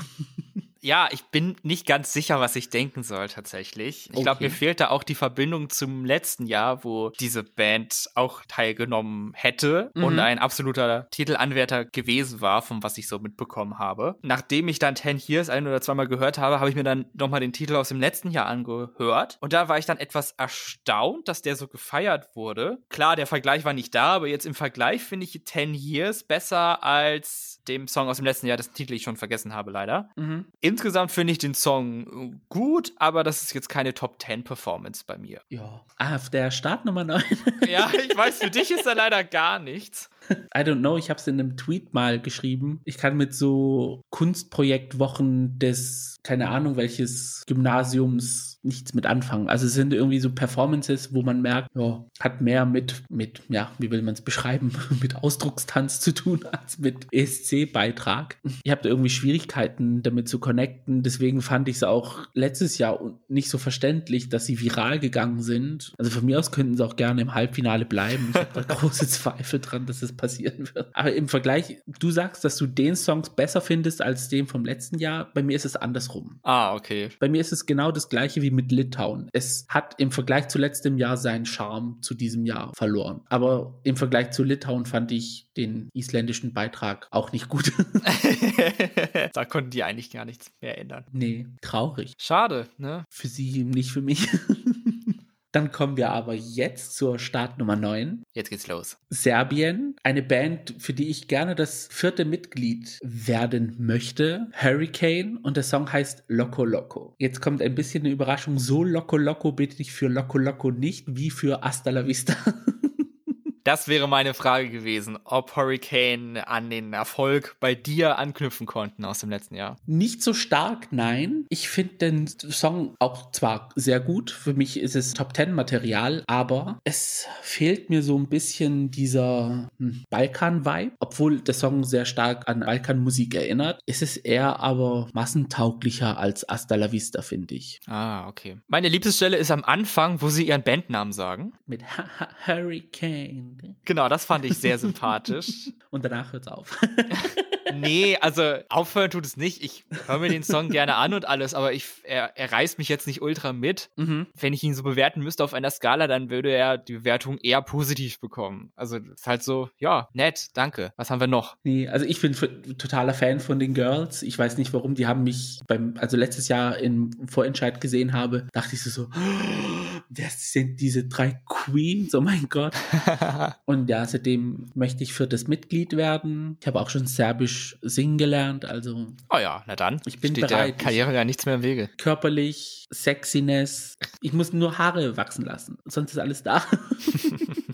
Ja, ich bin nicht ganz sicher, was ich denken soll tatsächlich. Ich okay. glaube, mir fehlt da auch die Verbindung zum letzten Jahr, wo diese Band auch teilgenommen hätte mhm. und ein absoluter Titelanwärter gewesen war, von was ich so mitbekommen habe. Nachdem ich dann Ten Years ein oder zweimal gehört habe, habe ich mir dann nochmal den Titel aus dem letzten Jahr angehört. Und da war ich dann etwas erstaunt, dass der so gefeiert wurde. Klar, der Vergleich war nicht da, aber jetzt im Vergleich finde ich Ten Years besser als dem Song aus dem letzten Jahr, dessen Titel ich schon vergessen habe, leider. Mhm. Insgesamt finde ich den Song gut, aber das ist jetzt keine Top 10 Performance bei mir. Ja. Ah, auf der Startnummer 9. ja, [LAUGHS] ich weiß, für dich ist da leider gar nichts. [LAUGHS] I don't know, ich habe es in einem Tweet mal geschrieben. Ich kann mit so Kunstprojektwochen des, keine Ahnung, welches Gymnasiums nichts mit anfangen. Also es sind irgendwie so Performances, wo man merkt, ja, hat mehr mit, mit, ja, wie will man es beschreiben, [LAUGHS] mit Ausdruckstanz zu tun als mit ESC-Beitrag. Ich habe da irgendwie Schwierigkeiten damit zu connecten. Deswegen fand ich es auch letztes Jahr nicht so verständlich, dass sie viral gegangen sind. Also von mir aus könnten sie auch gerne im Halbfinale bleiben. Ich habe da [LAUGHS] große Zweifel dran, dass es passieren wird. Aber im Vergleich, du sagst, dass du den Songs besser findest als den vom letzten Jahr. Bei mir ist es andersrum. Ah, okay. Bei mir ist es genau das gleiche wie mit Litauen. Es hat im Vergleich zu letztem Jahr seinen Charme zu diesem Jahr verloren. Aber im Vergleich zu Litauen fand ich den isländischen Beitrag auch nicht gut. [LAUGHS] da konnten die eigentlich gar nichts mehr ändern. Nee, traurig. Schade, ne? Für sie, nicht für mich. Dann kommen wir aber jetzt zur Start Nummer 9. Jetzt geht's los. Serbien, eine Band, für die ich gerne das vierte Mitglied werden möchte. Hurricane und der Song heißt Loco Loco. Jetzt kommt ein bisschen eine Überraschung. So Loco Loco bitte ich für Loco Loco nicht wie für Hasta la Vista. [LAUGHS] Das wäre meine Frage gewesen, ob Hurricane an den Erfolg bei dir anknüpfen konnten aus dem letzten Jahr. Nicht so stark, nein. Ich finde den Song auch zwar sehr gut, für mich ist es Top Ten Material, aber es fehlt mir so ein bisschen dieser hm, Balkan-Vibe. Obwohl der Song sehr stark an Balkan-Musik erinnert, ist es eher aber massentauglicher als Hasta la Vista, finde ich. Ah, okay. Meine Lieblingsstelle ist am Anfang, wo sie ihren Bandnamen sagen. Mit Hurricane. Genau, das fand ich sehr sympathisch. [LAUGHS] Und danach hört's auf. [LAUGHS] nee, also aufhören tut es nicht. Ich höre mir den Song gerne an und alles, aber ich, er, er reißt mich jetzt nicht ultra mit. Mhm. Wenn ich ihn so bewerten müsste auf einer Skala, dann würde er die Bewertung eher positiv bekommen. Also ist halt so, ja, nett, danke. Was haben wir noch? Nee, also ich bin totaler Fan von den Girls. Ich weiß nicht warum, die haben mich beim, also letztes Jahr im Vorentscheid gesehen habe, dachte ich so, oh, das sind diese drei Queens, oh mein Gott. [LAUGHS] und ja, seitdem möchte ich das Mitglied werden. Ich habe auch schon Serbisch singen gelernt, also. Oh ja, na dann. Ich bin Steht bereit. Der Karriere ja nichts mehr im Wege. Körperlich, Sexiness. Ich muss nur Haare wachsen lassen, sonst ist alles da. [LAUGHS]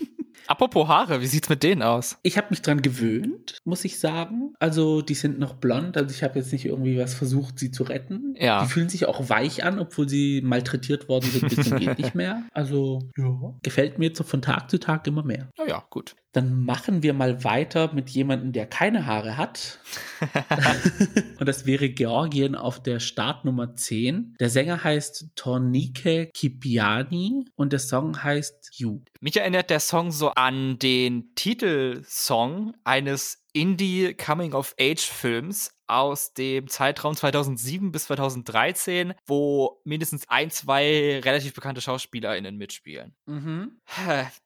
Apropos Haare, wie sieht's mit denen aus? Ich habe mich dran gewöhnt, muss ich sagen. Also die sind noch blond, also ich habe jetzt nicht irgendwie was versucht, sie zu retten. Ja. Die fühlen sich auch weich an, obwohl sie malträtiert worden sind bis zum [LAUGHS] geht nicht mehr. Also ja. gefällt mir jetzt so von Tag zu Tag immer mehr. Ja, ja, gut. Dann machen wir mal weiter mit jemandem, der keine Haare hat. [LAUGHS] und das wäre Georgien auf der Startnummer 10. Der Sänger heißt Tornike Kipiani und der Song heißt You. Mich erinnert der Song so an den Titelsong eines Indie Coming of Age Films aus dem Zeitraum 2007 bis 2013, wo mindestens ein, zwei relativ bekannte SchauspielerInnen mitspielen. Mhm.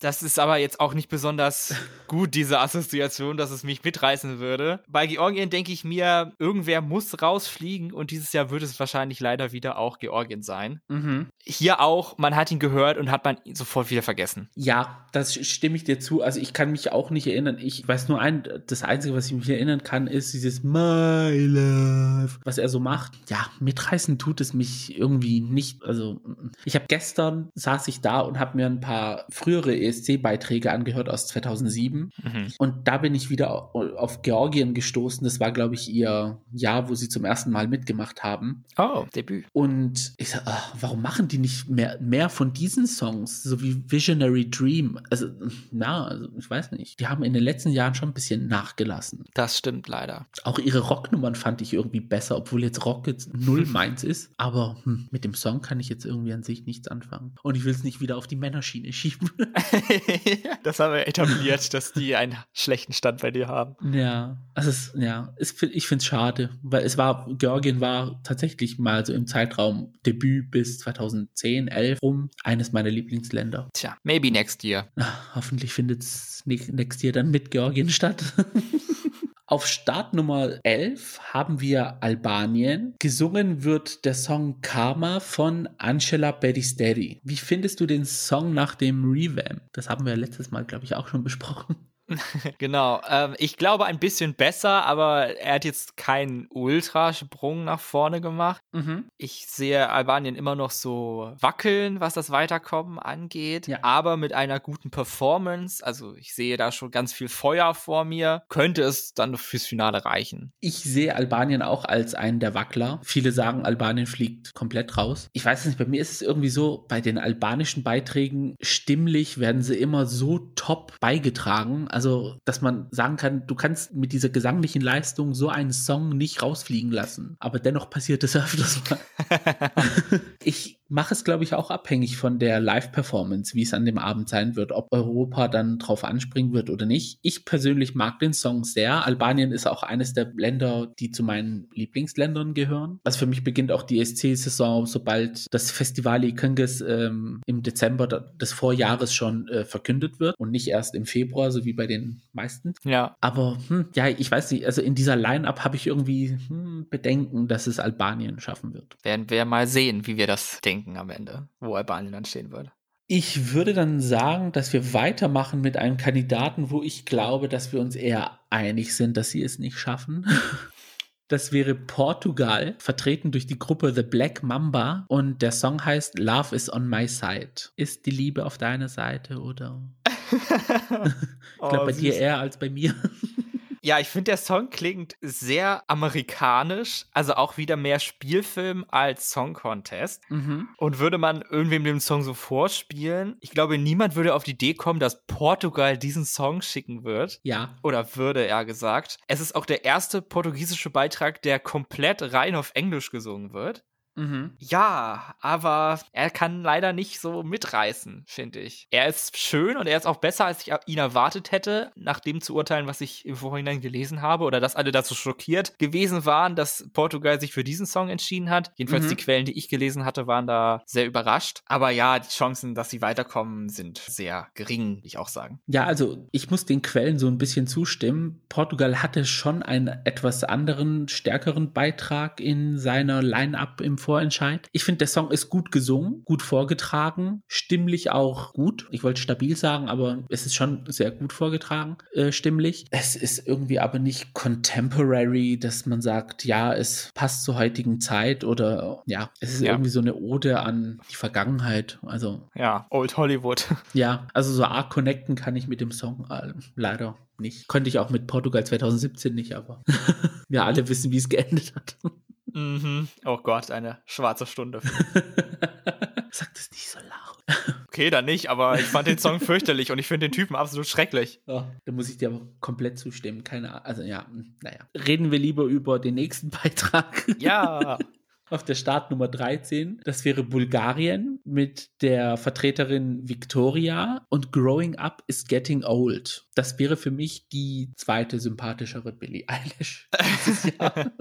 Das ist aber jetzt auch nicht besonders [LAUGHS] gut, diese Assoziation, dass es mich mitreißen würde. Bei Georgien denke ich mir, irgendwer muss rausfliegen und dieses Jahr wird es wahrscheinlich leider wieder auch Georgien sein. Mhm. Hier auch, man hat ihn gehört und hat man ihn sofort wieder vergessen. Ja, das stimme ich dir zu. Also ich kann mich auch nicht erinnern. Ich weiß nur ein, das Einzige, was ich mich erinnern kann, ist dieses My Love, was er so macht. Ja, mitreißen tut es mich irgendwie nicht. Also ich habe gestern saß ich da und habe mir ein paar frühere ESC-Beiträge angehört aus 2007 mhm. und da bin ich wieder auf Georgien gestoßen. Das war, glaube ich, ihr Jahr, wo sie zum ersten Mal mitgemacht haben. Oh, Debüt. Und ich sag, ach, warum machen die nicht mehr, mehr von diesen Songs, so wie Visionary Dream? Also, na, also ich weiß nicht. Die haben in den letzten Jahren schon ein bisschen nachgelassen. Das stimmt leider. Auch ihre Rocknummern fand ich irgendwie besser, obwohl jetzt Rock jetzt null [LAUGHS] meins ist. Aber hm, mit dem Song kann ich jetzt irgendwie an sich nichts anfangen. Und ich will es nicht wieder auf die Männerschiene schieben. [LAUGHS] [LAUGHS] das haben wir etabliert, dass die einen schlechten Stand bei dir haben. Ja, also es, ja, es, ich finde es schade, weil es war, Georgien war tatsächlich mal so im Zeitraum Debüt bis 2010, 11 rum eines meiner Lieblingsländer. Tja, maybe next year. Ach, hoffentlich findet es next year dann mit Georgien statt. Auf Startnummer 11 haben wir Albanien. Gesungen wird der Song Karma von Angela Beristeri. Wie findest du den Song nach dem Revamp? Das haben wir letztes Mal, glaube ich, auch schon besprochen. [LAUGHS] genau. Ähm, ich glaube ein bisschen besser, aber er hat jetzt keinen Ultrasprung nach vorne gemacht. Mhm. Ich sehe Albanien immer noch so wackeln, was das Weiterkommen angeht, ja. aber mit einer guten Performance. Also ich sehe da schon ganz viel Feuer vor mir. Könnte es dann fürs Finale reichen. Ich sehe Albanien auch als einen der Wackler. Viele sagen, Albanien fliegt komplett raus. Ich weiß es nicht, bei mir ist es irgendwie so, bei den albanischen Beiträgen stimmlich werden sie immer so top beigetragen. Also, dass man sagen kann, du kannst mit dieser gesanglichen Leistung so einen Song nicht rausfliegen lassen. Aber dennoch passiert es [LAUGHS] öfters mal. [LAUGHS] ich mache es, glaube ich, auch abhängig von der Live-Performance, wie es an dem Abend sein wird, ob Europa dann drauf anspringen wird oder nicht. Ich persönlich mag den Song sehr. Albanien ist auch eines der Länder, die zu meinen Lieblingsländern gehören. Also für mich beginnt auch die SC-Saison, sobald das Festival Ikenges ähm, im Dezember des Vorjahres schon äh, verkündet wird und nicht erst im Februar, so wie bei den meisten. Ja. Aber hm, ja, ich weiß nicht, also in dieser Line-Up habe ich irgendwie hm, Bedenken, dass es Albanien schaffen wird. Werden wir mal sehen, wie wir das denken denken am Ende, wo Albanien dann stehen wird. Ich würde dann sagen, dass wir weitermachen mit einem Kandidaten, wo ich glaube, dass wir uns eher einig sind, dass sie es nicht schaffen. [LAUGHS] Das wäre Portugal, vertreten durch die Gruppe The Black Mamba und der Song heißt Love is on my side. Ist die Liebe auf deiner Seite oder? [LAUGHS] ich glaube oh, bei dir eher als bei mir. [LAUGHS] Ja, ich finde, der Song klingt sehr amerikanisch, also auch wieder mehr Spielfilm als Song Contest. Mhm. Und würde man irgendwem den Song so vorspielen, ich glaube, niemand würde auf die Idee kommen, dass Portugal diesen Song schicken wird. Ja. Oder würde, er gesagt. Es ist auch der erste portugiesische Beitrag, der komplett rein auf Englisch gesungen wird. Mhm. Ja, aber er kann leider nicht so mitreißen, finde ich. Er ist schön und er ist auch besser, als ich ihn erwartet hätte, nach dem zu urteilen, was ich im Vorhinein gelesen habe oder dass alle dazu schockiert gewesen waren, dass Portugal sich für diesen Song entschieden hat. Jedenfalls mhm. die Quellen, die ich gelesen hatte, waren da sehr überrascht. Aber ja, die Chancen, dass sie weiterkommen, sind sehr gering, würde ich auch sagen. Ja, also ich muss den Quellen so ein bisschen zustimmen. Portugal hatte schon einen etwas anderen, stärkeren Beitrag in seiner Line-up im Vorentscheid. Ich finde, der Song ist gut gesungen, gut vorgetragen, stimmlich auch gut. Ich wollte stabil sagen, aber es ist schon sehr gut vorgetragen, äh, stimmlich. Es ist irgendwie aber nicht contemporary, dass man sagt, ja, es passt zur heutigen Zeit oder ja, es ist ja. irgendwie so eine Ode an die Vergangenheit. Also ja, Old Hollywood. [LAUGHS] Ja, also so arg connecten kann ich mit dem Song äh, leider nicht. Konnte ich auch mit Portugal 2017 nicht, aber [LAUGHS] wir alle wissen, wie es geendet hat. Mhm. Oh Gott, eine schwarze Stunde. [LAUGHS] Sag das nicht so laut. Okay, dann nicht, aber ich fand den Song fürchterlich und ich finde den Typen absolut schrecklich. Oh, da muss ich dir aber komplett zustimmen. Keine Ahnung. Also ja, hm, naja. Reden wir lieber über den nächsten [LAUGHS] Beitrag. Ja. Auf der Startnummer 13. Das wäre Bulgarien mit der Vertreterin Victoria und Growing Up is Getting Old. Das wäre für mich die zweite sympathischere Billie Eilish [LAUGHS] dieses Jahr.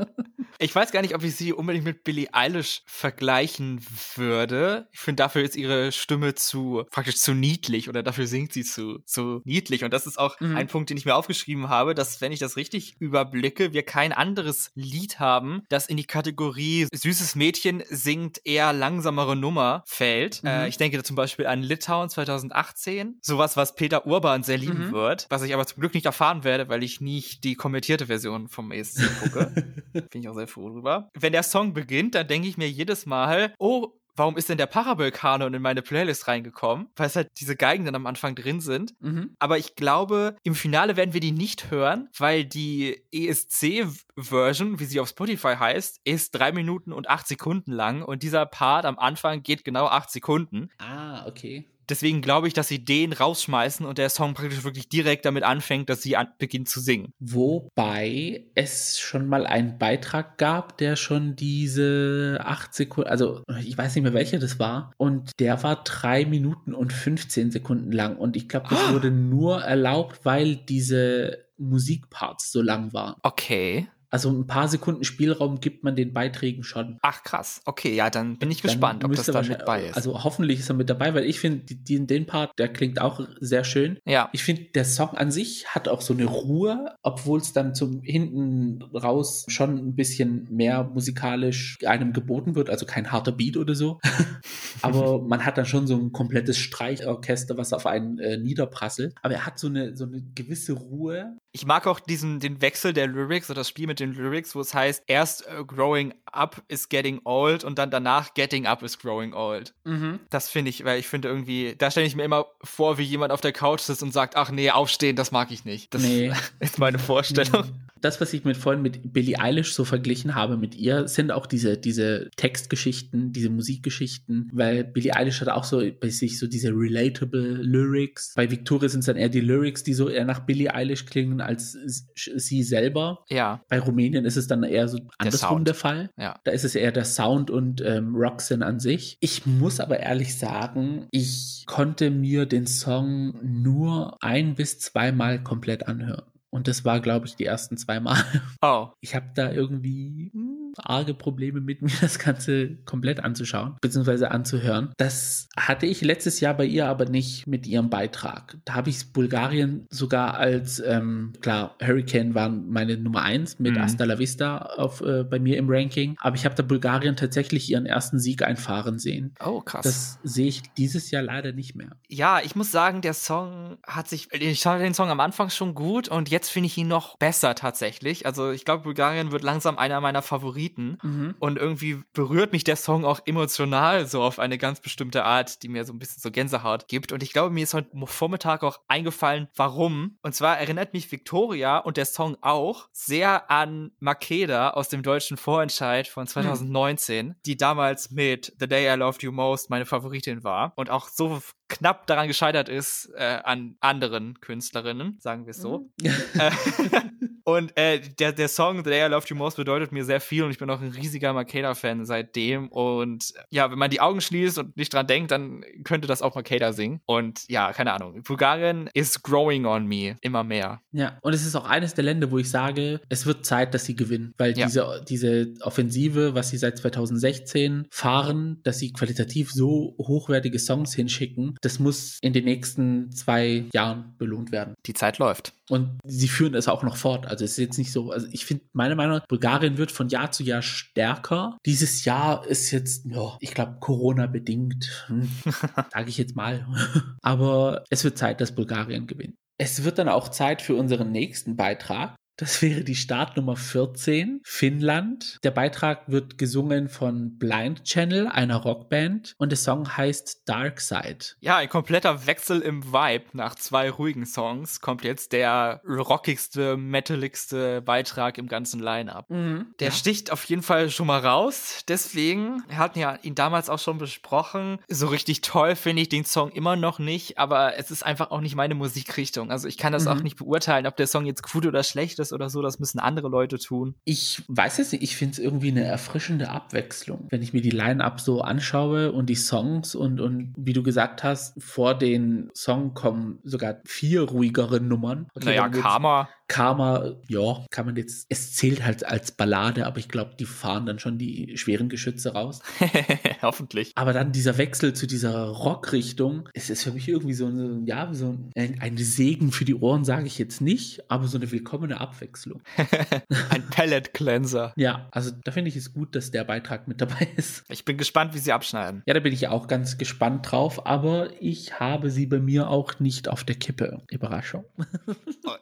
Ich weiß gar nicht, ob ich sie unbedingt mit Billie Eilish vergleichen würde. Ich finde, dafür ist ihre Stimme zu, praktisch zu niedlich oder dafür singt sie zu, zu niedlich. Und das ist auch mhm. ein Punkt, den ich mir aufgeschrieben habe, dass, wenn ich das richtig überblicke, wir kein anderes Lied haben, das in die Kategorie süßes Mädchen singt eher langsamere Nummer fällt. Mhm. Äh, ich denke da zum Beispiel an Litauen 2018. Sowas, was Peter Urban sehr lieben mhm. wird, was ich aber zum Glück nicht erfahren werde, weil ich nicht die kommentierte Version vom ESC gucke. [LAUGHS] Finde ich auch sehr froh drüber. Wenn der Song beginnt, dann denke ich mir jedes Mal, oh, warum ist denn der Parabel-Kanon in meine Playlist reingekommen? Weil es halt diese Geigen dann am Anfang drin sind. Mhm. Aber ich glaube, im Finale werden wir die nicht hören, weil die ESC-Version, wie sie auf Spotify heißt, ist drei Minuten und acht Sekunden lang und dieser Part am Anfang geht genau acht Sekunden. Ah, okay. Deswegen glaube ich, dass sie den rausschmeißen und der Song praktisch wirklich direkt damit anfängt, dass sie an beginnt zu singen. Wobei es schon mal einen Beitrag gab, der schon diese acht Sekunden, also ich weiß nicht mehr welcher das war, und der war drei Minuten und 15 Sekunden lang. Und ich glaube, das oh. wurde nur erlaubt, weil diese Musikparts so lang waren. Okay. Also ein paar Sekunden Spielraum gibt man den Beiträgen schon. Ach krass, okay, ja, dann bin ich dann gespannt, ob das da mit bei ist. Also hoffentlich ist er mit dabei, weil ich finde, den Part, der klingt auch sehr schön. Ja. Ich finde, der Song an sich hat auch so eine Ruhe, obwohl es dann zum hinten raus schon ein bisschen mehr musikalisch einem geboten wird, also kein harter Beat oder so. [LAUGHS] Aber man hat dann schon so ein komplettes Streichorchester, was auf einen äh, niederprasselt. Aber er hat so eine, so eine gewisse Ruhe. Ich mag auch diesen, den Wechsel der Lyrics oder das Spiel mit mit den Lyrics, wo es heißt, erst uh, growing up is getting old und dann danach getting up is growing old. Mhm. Das finde ich, weil ich finde irgendwie, da stelle ich mir immer vor, wie jemand auf der Couch sitzt und sagt, ach nee, aufstehen, das mag ich nicht. Das nee. [LAUGHS] ist meine Vorstellung. Mhm das, was ich mit vorhin mit Billie Eilish so verglichen habe mit ihr, sind auch diese, diese Textgeschichten, diese Musikgeschichten, weil Billie Eilish hat auch so bei sich so diese relatable Lyrics. Bei Victoria sind es dann eher die Lyrics, die so eher nach Billie Eilish klingen als sie selber. Ja. Bei Rumänien ist es dann eher so andersrum der, der Fall. Ja. Da ist es eher der Sound und ähm, Roxanne an sich. Ich muss aber ehrlich sagen, ich konnte mir den Song nur ein bis zweimal komplett anhören. Und das war, glaube ich, die ersten zwei Mal. Oh. Ich habe da irgendwie hm, arge Probleme mit [LAUGHS] mir, das Ganze komplett anzuschauen, beziehungsweise anzuhören. Das hatte ich letztes Jahr bei ihr aber nicht mit ihrem Beitrag. Da habe ich Bulgarien sogar als, ähm, klar, Hurricane waren meine Nummer eins mit mhm. Asta la Vista auf, äh, bei mir im Ranking, aber ich habe da Bulgarien tatsächlich ihren ersten Sieg einfahren sehen. Oh, krass. Das sehe ich dieses Jahr leider nicht mehr. Ja, ich muss sagen, der Song hat sich, ich fand den Song am Anfang schon gut und jetzt finde ich ihn noch besser tatsächlich. Also ich glaube, Bulgarien wird langsam einer meiner Favoriten mhm. und irgendwie berührt mich der Song auch emotional so auf eine ganz bestimmte Art, die mir so ein bisschen so Gänsehaut gibt. Und ich glaube, mir ist heute Vormittag auch eingefallen, warum. Und zwar erinnert mich Victoria und der Song auch sehr an Makeda aus dem deutschen Vorentscheid von 2019, mhm. die damals mit The Day I Loved You Most meine Favoritin war und auch so knapp daran gescheitert ist äh, an anderen Künstlerinnen, sagen wir es so. Mhm. Äh, [LAUGHS] und äh, der, der Song The Day I Loved You Most bedeutet mir sehr viel und ich bin auch ein riesiger Makeda-Fan seitdem. Und ja, wenn man die Augen schließt und nicht dran denkt, dann könnte das auch Makeda singen. Und ja, keine Ahnung. Bulgarien is growing on me immer mehr. Ja, und es ist auch eines der Länder, wo ich sage, es wird Zeit, dass sie gewinnen, weil ja. diese, diese Offensive, was sie seit 2016 fahren, dass sie qualitativ so hochwertige Songs hinschicken, das muss in den nächsten zwei Jahren belohnt werden. Die Zeit läuft. Und sie führen es auch noch fort. Also es ist jetzt nicht so, also ich finde, meine Meinung nach, Bulgarien wird von Jahr zu Jahr stärker. Dieses Jahr ist jetzt, ja, ich glaube, Corona-bedingt, hm, [LAUGHS] sage ich jetzt mal. [LAUGHS] Aber es wird Zeit, dass Bulgarien gewinnt. Es wird dann auch Zeit für unseren nächsten Beitrag. Das wäre die Startnummer 14, Finnland. Der Beitrag wird gesungen von Blind Channel, einer Rockband, und der Song heißt Dark Side. Ja, ein kompletter Wechsel im Vibe. Nach zwei ruhigen Songs kommt jetzt der rockigste, metaligste Beitrag im ganzen Line-Up. Mhm. Der ja. sticht auf jeden Fall schon mal raus. Deswegen, wir hatten ja ihn damals auch schon besprochen. So richtig toll finde ich den Song immer noch nicht, aber es ist einfach auch nicht meine Musikrichtung. Also ich kann das mhm. auch nicht beurteilen, ob der Song jetzt gut oder schlecht ist ist oder so, das müssen andere Leute tun. Ich weiß es nicht, ich finde es irgendwie eine erfrischende Abwechslung. Wenn ich mir die Line-Up so anschaue und die Songs und, und wie du gesagt hast, vor den Song kommen sogar vier ruhigere Nummern. Okay, naja, Karma. Karma, ja, kann man jetzt, es zählt halt als Ballade, aber ich glaube, die fahren dann schon die schweren Geschütze raus. [LAUGHS] Hoffentlich. Aber dann dieser Wechsel zu dieser Rockrichtung, es ist für mich irgendwie so eine, ja, so ein, ein Segen für die Ohren, sage ich jetzt nicht, aber so eine willkommene Abwechslung. [LAUGHS] ein Palette Cleanser. Ja, also da finde ich es gut, dass der Beitrag mit dabei [LAUGHS] ist. Ich bin gespannt, wie sie abschneiden. Ja, da bin ich auch ganz gespannt drauf, aber ich habe sie bei mir auch nicht auf der Kippe. Überraschung.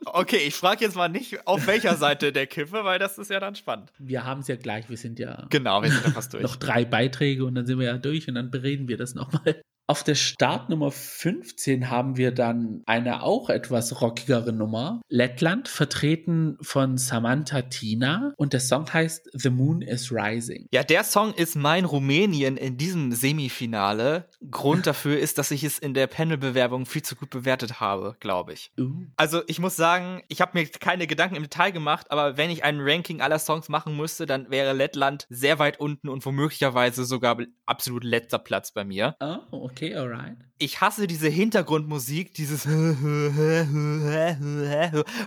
okay, ich frage sag jetzt mal nicht, auf welcher Seite der Kippe, weil das ist ja dann spannend. Wir haben es ja gleich, wir sind ja. Genau, wir sind ja fast durch. noch drei Beiträge und dann sind wir ja durch und dann bereden wir das nochmal. Auf der Startnummer 15 haben wir dann eine auch etwas rockigere Nummer. Lettland, vertreten von Samantha Tina. Und der Song heißt The Moon is Rising. Ja, der Song ist mein Rumänien in diesem Semifinale. Grund dafür ist, dass ich es in der Panelbewerbung viel zu gut bewertet habe, glaube ich. Uh. Also ich muss sagen, ich habe mir keine Gedanken im Detail gemacht, aber wenn ich ein Ranking aller Songs machen müsste, dann wäre Lettland sehr weit unten und womöglicherweise sogar absolut letzter Platz bei mir. Oh, okay. Okay, alright. Ich hasse diese Hintergrundmusik, dieses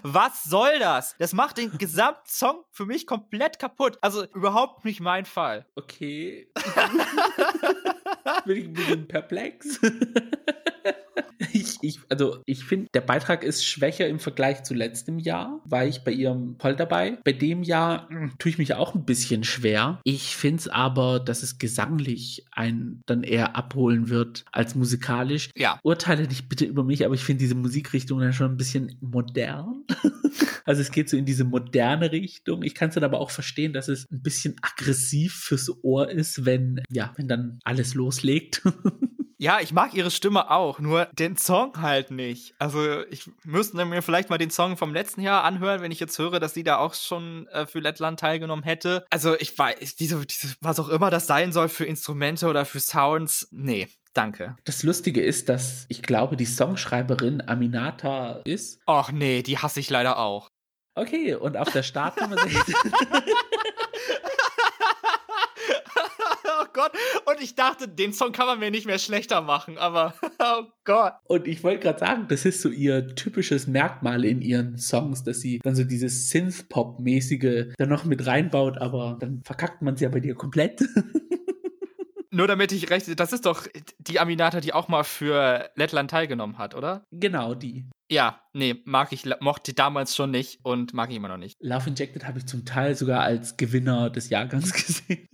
Was soll das? Das macht den Gesamtsong für mich komplett kaputt. Also überhaupt nicht mein Fall. Okay. [LAUGHS] Bin ich ein bisschen perplex. [LAUGHS] ich, ich, also ich finde, der Beitrag ist schwächer im Vergleich zu letztem Jahr. War ich bei ihrem voll dabei. Bei dem Jahr mh, hm, tue ich mich auch ein bisschen schwer. Ich finde es aber, dass es gesanglich einen dann eher abholen wird als musikalisch. Ja. Urteile nicht bitte über mich, aber ich finde diese Musikrichtung dann schon ein bisschen modern. [LAUGHS] also es geht so in diese moderne Richtung. Ich kann es dann aber auch verstehen, dass es ein bisschen aggressiv fürs Ohr ist, wenn, ja, wenn dann alles loslegt. [LAUGHS] Ja, ich mag ihre Stimme auch, nur den Song halt nicht. Also ich müsste mir vielleicht mal den Song vom letzten Jahr anhören, wenn ich jetzt höre, dass sie da auch schon äh, für Lettland teilgenommen hätte. Also ich weiß, diese, diese, was auch immer das sein soll für Instrumente oder für Sounds, nee, Danke. Das Lustige ist, dass ich glaube, die Songschreiberin Aminata ist. Ach nee, die hasse ich leider auch. Okay, und auf der Startnummer [LAUGHS] oh Gott. Und ich dachte, den Song kann man mir nicht mehr schlechter machen, aber [LAUGHS] oh Gott. Und ich wollte gerade sagen, das ist so ihr typisches Merkmal in ihren Songs, dass sie dann so dieses Synth-Pop-mäßige dann noch mit reinbaut, aber dann verkackt man sie ja bei dir komplett. [LAUGHS] Nur damit ich recht, das ist doch die Aminata, die auch mal für Lettland teilgenommen hat, oder? Genau, die. Ja, nee, mag ich, mochte damals schon nicht und mag ich immer noch nicht. Love Injected habe ich zum Teil sogar als Gewinner des Jahrgangs [LAUGHS] gesehen.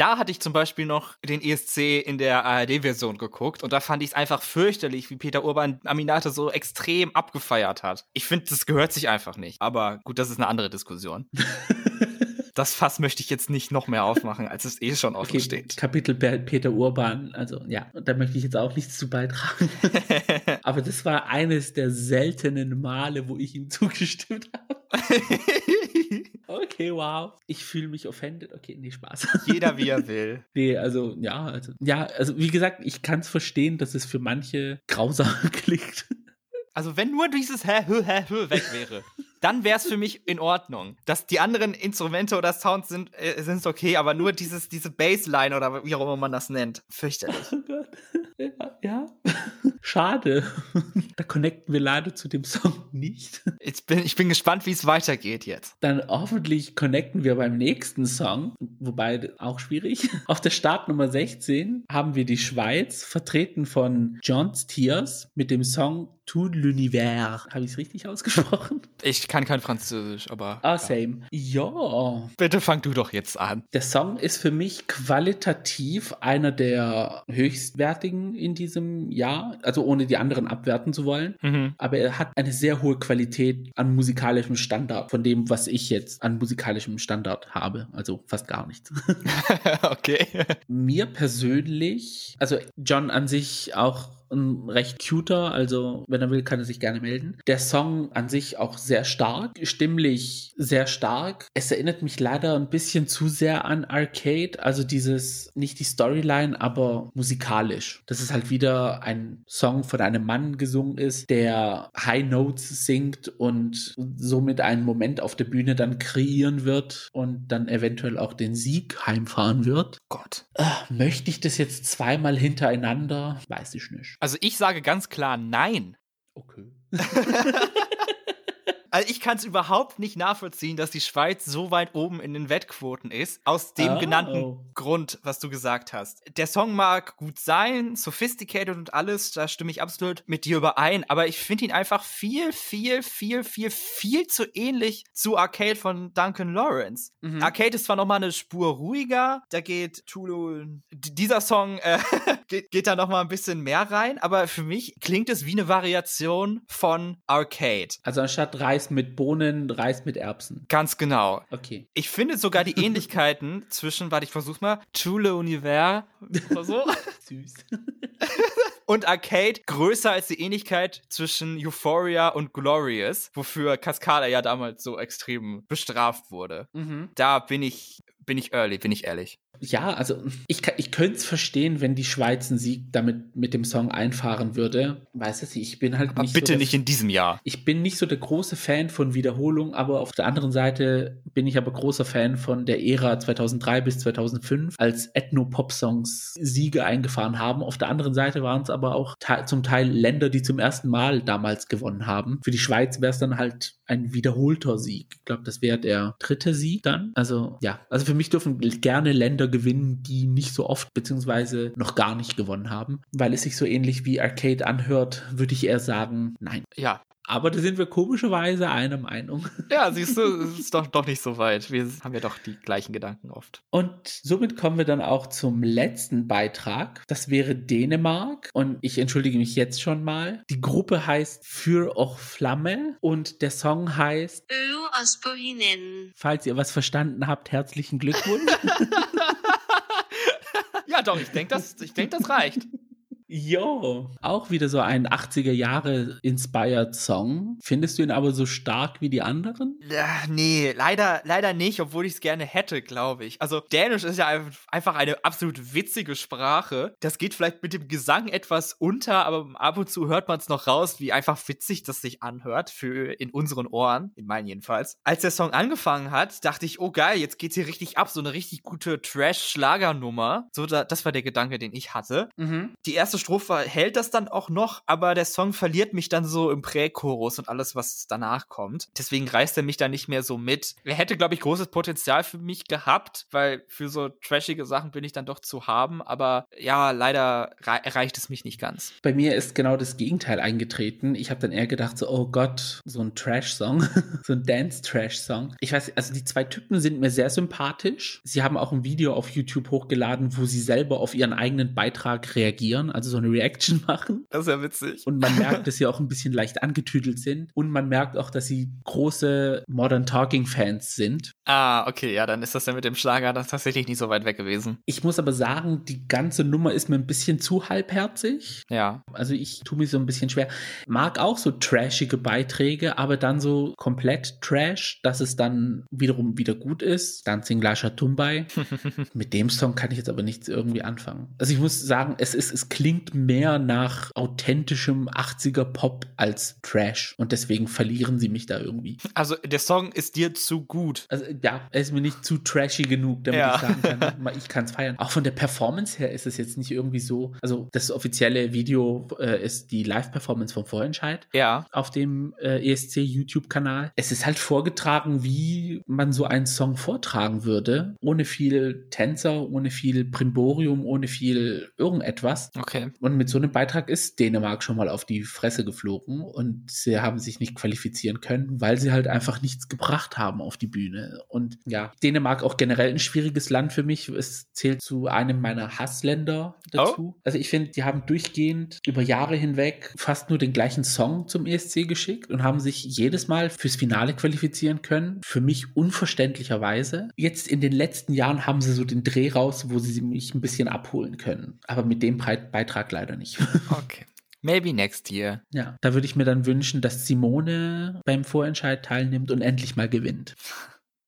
Da hatte ich zum Beispiel noch den ESC in der ARD-Version geguckt und da fand ich es einfach fürchterlich, wie Peter Urban Aminate so extrem abgefeiert hat. Ich finde, das gehört sich einfach nicht. Aber gut, das ist eine andere Diskussion. [LAUGHS] das Fass möchte ich jetzt nicht noch mehr aufmachen, als es eh schon offen okay, steht. Kapitel Peter Urban, also ja, da möchte ich jetzt auch nichts zu beitragen. [LAUGHS] Aber das war eines der seltenen Male, wo ich ihm zugestimmt habe. [LAUGHS] okay, wow. Ich fühle mich offended. Okay, nee, Spaß. Jeder wie er [LAUGHS] will. nee, also ja, also ja, also wie gesagt, ich kann es verstehen, dass es für manche grausam klingt. Also wenn nur dieses Hä, Hä, Hä, Hä weg wäre dann wäre es für mich in Ordnung. Dass die anderen Instrumente oder Sounds sind, äh, sind okay, aber nur dieses, diese Bassline oder wie auch immer man das nennt. Fürchterlich. Oh Gott. Ja, ja. [LAUGHS] Schade. [LAUGHS] da connecten wir leider zu dem Song nicht. Ich bin, ich bin gespannt, wie es weitergeht jetzt. Dann hoffentlich connecten wir beim nächsten Song, wobei auch schwierig. Auf der Startnummer 16 haben wir die Schweiz, vertreten von John Stiers mit dem Song Tout l'univers. Habe ich es richtig ausgesprochen? Ich kann kein Französisch, aber. Ah, ja. same. Ja. Bitte fang du doch jetzt an. Der Song ist für mich qualitativ einer der höchstwertigen in diesem Jahr. Also ohne die anderen abwerten zu wollen. Mhm. Aber er hat eine sehr hohe Qualität an musikalischem Standard, von dem, was ich jetzt an musikalischem Standard habe. Also fast gar nichts. [LAUGHS] [LAUGHS] okay. Mir persönlich, also John an sich auch recht cuter, also wenn er will, kann er sich gerne melden. Der Song an sich auch sehr stark, stimmlich sehr stark. Es erinnert mich leider ein bisschen zu sehr an Arcade, also dieses, nicht die Storyline, aber musikalisch. Das ist halt wieder ein Song von einem Mann gesungen ist, der High Notes singt und somit einen Moment auf der Bühne dann kreieren wird und dann eventuell auch den Sieg heimfahren wird. Gott. Äh, möchte ich das jetzt zweimal hintereinander? Weiß ich nicht. Also ich sage ganz klar nein. Okay. [LAUGHS] [LAUGHS] Also ich kann es überhaupt nicht nachvollziehen, dass die Schweiz so weit oben in den Wettquoten ist, aus dem oh. genannten Grund, was du gesagt hast. Der Song mag gut sein, sophisticated und alles, da stimme ich absolut mit dir überein, aber ich finde ihn einfach viel, viel, viel, viel, viel zu ähnlich zu Arcade von Duncan Lawrence. Mhm. Arcade ist zwar nochmal eine Spur ruhiger, da geht Tulu, dieser Song äh, [LAUGHS] geht, geht da nochmal ein bisschen mehr rein, aber für mich klingt es wie eine Variation von Arcade. Also anstatt drei Reis mit Bohnen, Reis mit Erbsen. Ganz genau. Okay. Ich finde sogar die Ähnlichkeiten [LAUGHS] zwischen, warte, ich versuch's mal, Chule Univers oder so. [LAUGHS] Süß. [LAUGHS] und Arcade größer als die Ähnlichkeit zwischen Euphoria und Glorious, wofür Cascada ja damals so extrem bestraft wurde. Mhm. Da bin ich, bin ich early, bin ich ehrlich. Ja, also ich, ich könnte es verstehen, wenn die Schweiz einen Sieg damit mit dem Song einfahren würde. Weiß es nicht, ich bin halt aber nicht. Bitte so nicht in diesem Jahr. Ich bin nicht so der große Fan von Wiederholung, aber auf der anderen Seite bin ich aber großer Fan von der Ära 2003 bis 2005, als Ethno-Pop-Songs Siege eingefahren haben. Auf der anderen Seite waren es aber auch zum Teil Länder, die zum ersten Mal damals gewonnen haben. Für die Schweiz wäre es dann halt ein wiederholter Sieg. Ich glaube, das wäre der dritte Sieg dann. Also ja, also für mich dürfen gerne Länder gewinnen, die nicht so oft beziehungsweise noch gar nicht gewonnen haben. Weil es sich so ähnlich wie Arcade anhört, würde ich eher sagen, nein. Ja, aber da sind wir komischerweise einer Meinung. [LAUGHS] Ja, siehst du, es ist doch, doch nicht so weit. Wir haben ja doch die gleichen Gedanken oft. Und somit kommen wir dann auch zum letzten Beitrag. Das wäre Dänemark. Und ich entschuldige mich jetzt schon mal. Die Gruppe heißt Für och Flamme und der Song heißt Falls ihr was verstanden habt, herzlichen Glückwunsch. [LAUGHS] ja, doch, ich denke, das, denk, das reicht. [LAUGHS] Jo, auch wieder so ein 80er Jahre inspired Song. Findest du ihn aber so stark wie die anderen? Ja, nee, leider, leider nicht, obwohl ich es gerne hätte, glaube ich. Also Dänisch ist ja einfach eine absolut witzige Sprache. Das geht vielleicht mit dem Gesang etwas unter, aber ab und zu hört man es noch raus, wie einfach witzig das sich anhört für in unseren Ohren, in meinen jedenfalls. Als der Song angefangen hat, dachte ich, oh geil, jetzt geht's hier richtig ab, so eine richtig gute Trash-Schlagernummer. So, da, das war der Gedanke, den ich hatte. Mhm. Die erste Strophe hält das dann auch noch, aber der Song verliert mich dann so im Prächorus und alles, was danach kommt. Deswegen reißt er mich da nicht mehr so mit. Er hätte, glaube ich, großes Potenzial für mich gehabt, weil für so trashige Sachen bin ich dann doch zu haben. Aber ja, leider erreicht es mich nicht ganz. Bei mir ist genau das Gegenteil eingetreten. Ich habe dann eher gedacht, so, oh Gott, so ein Trash-Song, [LAUGHS] so ein Dance-Trash-Song. Ich weiß, also die zwei Typen sind mir sehr sympathisch. Sie haben auch ein Video auf YouTube hochgeladen, wo sie selber auf ihren eigenen Beitrag reagieren. Also so eine Reaction [LAUGHS] machen. Das ist ja witzig. Und man merkt, dass sie auch ein bisschen leicht angetüdelt sind. Und man merkt auch, dass sie große Modern Talking Fans sind. Ah, okay, ja, dann ist das ja mit dem Schlager das tatsächlich nicht so weit weg gewesen. Ich muss aber sagen, die ganze Nummer ist mir ein bisschen zu halbherzig. Ja. Also ich tue mich so ein bisschen schwer. Mag auch so trashige Beiträge, aber dann so komplett Trash, dass es dann wiederum wieder gut ist. Dancing Lasha Tumbai. [LAUGHS] mit dem Song kann ich jetzt aber nichts irgendwie anfangen. Also ich muss sagen, es ist, es klingt klingt mehr nach authentischem 80er Pop als Trash und deswegen verlieren sie mich da irgendwie. Also der Song ist dir zu gut. Also ja, er ist mir nicht zu trashy genug, damit ja. ich sagen kann, [LAUGHS] ich kann es feiern. Auch von der Performance her ist es jetzt nicht irgendwie so, also das offizielle Video äh, ist die Live-Performance vom Vorentscheid. Ja. Auf dem äh, ESC YouTube-Kanal. Es ist halt vorgetragen, wie man so einen Song vortragen würde, ohne viel Tänzer, ohne viel Primborium, ohne viel irgendetwas. Okay. Und mit so einem Beitrag ist Dänemark schon mal auf die Fresse geflogen und sie haben sich nicht qualifizieren können, weil sie halt einfach nichts gebracht haben auf die Bühne. Und ja, Dänemark auch generell ein schwieriges Land für mich. Es zählt zu einem meiner Hassländer dazu. Oh. Also ich finde, die haben durchgehend über Jahre hinweg fast nur den gleichen Song zum ESC geschickt und haben sich jedes Mal fürs Finale qualifizieren können. Für mich unverständlicherweise. Jetzt in den letzten Jahren haben sie so den Dreh raus, wo sie mich ein bisschen abholen können. Aber mit dem Beitrag leider nicht. Okay. Maybe next year. Ja, da würde ich mir dann wünschen, dass Simone beim Vorentscheid teilnimmt und endlich mal gewinnt.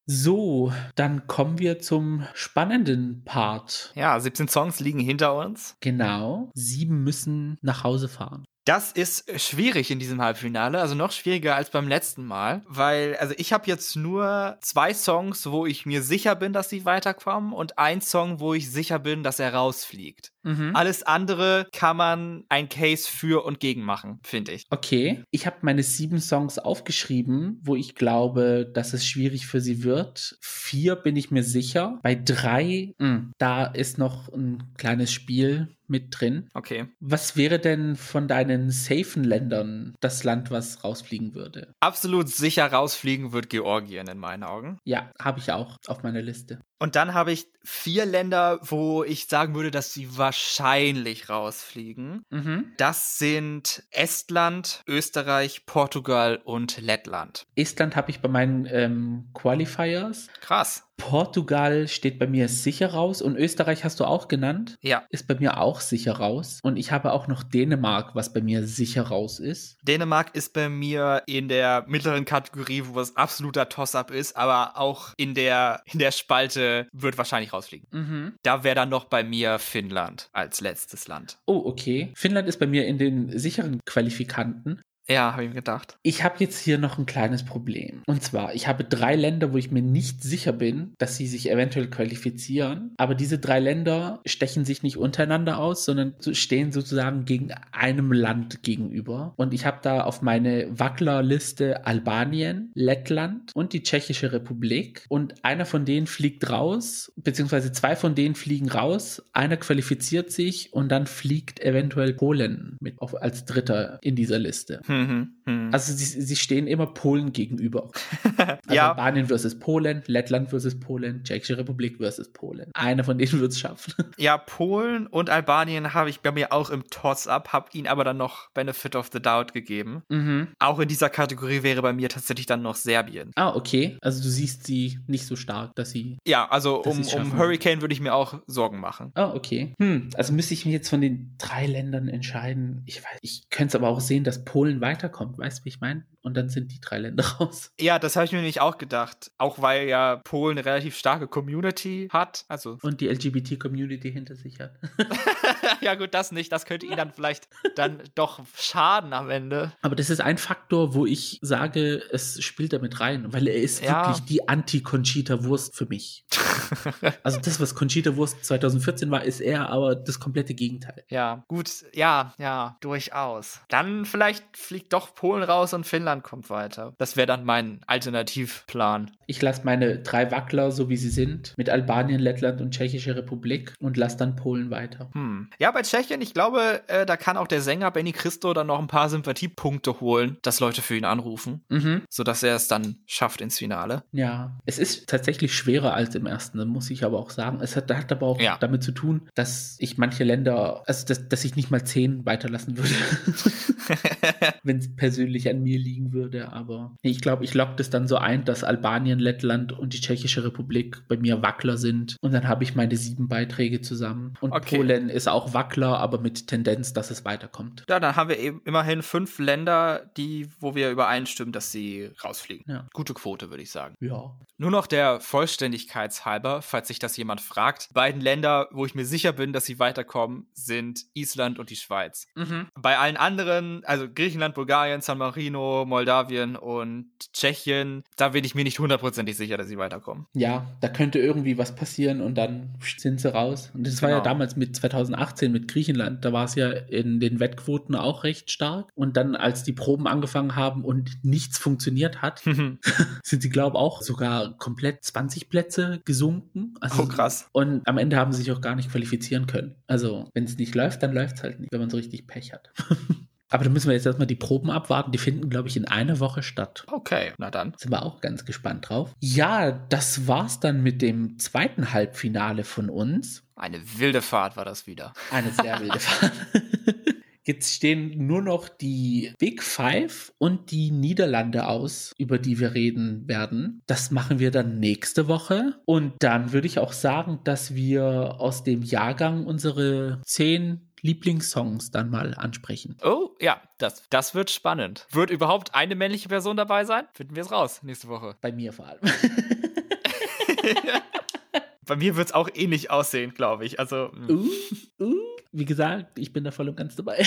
So, dann kommen wir zum spannenden Part. Ja, 17 Songs liegen hinter uns. Genau. Sieben müssen nach Hause fahren. Das ist schwierig in diesem Halbfinale, also noch schwieriger als beim letzten Mal, weil also ich habe jetzt nur zwei Songs, wo ich mir sicher bin, dass sie weiterkommen und ein Song, wo ich sicher bin, dass er rausfliegt. Mhm. Alles andere kann man ein Case für und gegen machen, finde ich. Okay, ich habe meine sieben Songs aufgeschrieben, wo ich glaube, dass es schwierig für sie wird. Vier bin ich mir sicher. Bei drei, mh, hm, da ist noch ein kleines Spiel mit drin. Okay. Was wäre denn von deinen safen Ländern das Land, was rausfliegen würde? Absolut sicher rausfliegen wird Georgien in meinen Augen. Ja, habe ich auch auf meiner Liste. Und dann habe ich vier Länder, wo ich sagen würde, dass sie wahrscheinlich rausfliegen. Mhm. Das sind Estland, Österreich, Portugal und Lettland. Estland habe ich bei meinen ähm, Qualifiers. Krass. Portugal steht bei mir sicher raus und Österreich hast du auch genannt. Ja. Ist bei mir auch sicher raus. Und ich habe auch noch Dänemark, was bei mir sicher raus ist. Dänemark ist bei mir in der mittleren Kategorie, wo es absoluter Toss-up ist, aber auch in der, in der Spalte wird wahrscheinlich rausfliegen. Mhm. Da wäre dann noch bei mir Finnland als letztes Land. Oh, okay. Finnland ist bei mir in den sicheren Qualifikanten. Ja, habe ich mir gedacht. Ich habe jetzt hier noch ein kleines Problem. Und zwar, ich habe drei Länder, wo ich mir nicht sicher bin, dass sie sich eventuell qualifizieren. Aber diese drei Länder stechen sich nicht untereinander aus, sondern stehen sozusagen gegen einem Land gegenüber. Und ich habe da auf meine Wackler-Liste Albanien, Lettland und die Tschechische Republik. Und einer von denen fliegt raus, beziehungsweise zwei von denen fliegen raus. Einer qualifiziert sich und dann fliegt eventuell Polen mit auf, als Dritter in dieser Liste. Hm. Mhm. Mhm. Also sie, sie stehen immer Polen gegenüber. [LAUGHS] Also Ja. Albanien versus Polen, Lettland versus Polen, Tschechische Republik versus Polen. Einer von denen wird es schaffen. [LAUGHS] Ja, Polen und Albanien habe ich bei mir auch im Toss-Up, habe ihnen aber dann noch Benefit of the Doubt gegeben. Mhm. Auch in dieser Kategorie wäre bei mir tatsächlich dann noch Serbien. Ah, okay. Also du siehst sie nicht so stark, dass sie. Ja, also um, um. Hurricane würde ich mir auch Sorgen machen. Ah, okay. Hm, also müsste ich mich jetzt von den drei Ländern entscheiden. Ich weiß, ich könnte es aber auch sehen, dass Polen weiterkommt. Weißt du, wie ich meine? Und dann sind die drei Länder [LAUGHS] raus. Ja, das habe ich mir nämlich auch gedacht. Auch weil ja Polen eine relativ starke Community hat. Also, [LAUGHS] Und die LGBT-Community hinter sich hat. [LAUGHS] ja gut, das nicht. Das könnte ihnen dann vielleicht dann doch schaden am Ende. Aber das ist ein Faktor, wo ich sage, es spielt damit rein, weil er ist Ja. wirklich die Anti-Conchita-Wurst für mich. also das, was Conchita-Wurst 2014 war, ist er aber das komplette Gegenteil. Ja, gut, ja, ja, durchaus. Dann vielleicht fliegt doch Polen raus und Finnland kommt weiter. Das wäre dann mein Alternativplan. Ich lasse meine drei Wackler, so wie sie sind, mit Albanien, Lettland und Tschechische Republik und lasse dann Polen weiter. Hm. Ja, bei Tschechien, ich glaube, äh, da kann auch der Sänger Benny Christo dann noch ein paar Sympathiepunkte holen, dass Leute für ihn anrufen, Mhm. sodass er es dann schafft ins Finale. Ja, es ist tatsächlich schwerer als im ersten, muss ich aber auch sagen. Es hat, hat aber auch Ja. damit zu tun, dass ich manche Länder, also dass, dass ich nicht mal zehn weiterlassen würde, [LAUGHS] [LAUGHS] wenn es persönlich an mir liegen würde. Aber ich glaube, ich logge das dann so ein, dass Albanien, Lettland und die Tschechische Republik bei mir Wackler sind. Und dann habe ich meine sieben Beiträge zusammen. Und Okay. Polen ist auch Wackler, aber mit Tendenz, dass es weiterkommt. Ja, dann haben wir eben immerhin fünf Länder, die, wo wir übereinstimmen, dass sie rausfliegen. Ja. Gute Quote, würde ich sagen. Ja. Nur noch der Vollständigkeitshalber, falls sich das jemand fragt. Beiden Länder, wo ich mir sicher bin, dass sie weiterkommen, sind Island und die Schweiz. Mhm. Bei allen anderen, also Griechenland, Bulgarien, San Marino, Moldawien und Tschechien, da bin ich mir nicht hundertprozentig sicher, dass sie weiterkommen. Ja, da könnte irgendwie was passieren und dann sind sie raus. Und das war ja Genau. damals mit 2018 mit Griechenland. Da war es ja in den Wettquoten auch recht stark. Und dann, als die Proben angefangen haben und nichts funktioniert hat, [LAUGHS] [LAUGHS] sind sie, glaube ich, auch sogar komplett 20 Plätze gesunken. Also, Oh, krass. Und am Ende haben sie sich auch gar nicht qualifizieren können. Also, wenn es nicht läuft, dann läuft es halt nicht, wenn man so richtig Pech hat. [LAUGHS] Aber da müssen wir jetzt erstmal die Proben abwarten. Die finden, glaube ich, in einer Woche statt. Okay, na dann. Sind wir auch ganz gespannt drauf. Ja, das war's dann mit dem zweiten Halbfinale von uns. Eine wilde Fahrt war das wieder. Eine sehr wilde [LAUGHS] Fahrt. Jetzt stehen nur noch die Big Five und die Niederlande aus, über die wir reden werden. Das machen wir dann nächste Woche. Und dann würde ich auch sagen, dass wir aus dem Jahrgang unsere zehn Lieblingssongs dann mal ansprechen. Oh, ja, das, das wird spannend. Wird überhaupt eine männliche Person dabei sein? Finden wir es raus nächste Woche. Bei mir vor allem. [LAUGHS] Bei mir wird es auch ähnlich aussehen, glaube ich. Also, mm. Uh, uh. Wie gesagt, ich bin da voll und ganz dabei. [LAUGHS]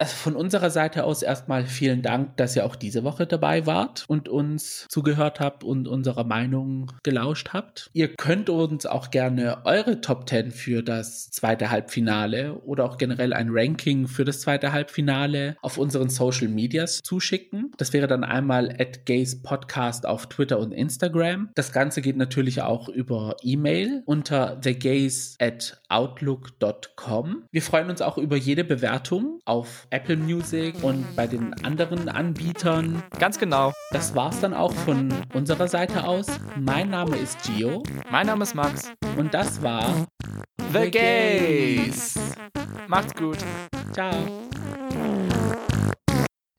Also von unserer Seite aus erstmal vielen Dank, dass ihr auch diese Woche dabei wart und uns zugehört habt und unserer Meinung gelauscht habt. Ihr könnt uns auch gerne eure Top 10 für das zweite Halbfinale oder auch generell ein Ranking für das zweite Halbfinale auf unseren Social Medias zuschicken. Das wäre dann einmal at Gays Podcast auf Twitter und Instagram. Das Ganze geht natürlich auch über E-Mail unter thegays at outlook.com. Wir freuen uns auch über jede Bewertung auf Apple Music und bei den anderen Anbietern. ganz genau. Das war's dann auch von unserer Seite aus. Mein Name ist Gio Mein Name ist Max. und das war The Gays. Macht's gut. Ciao.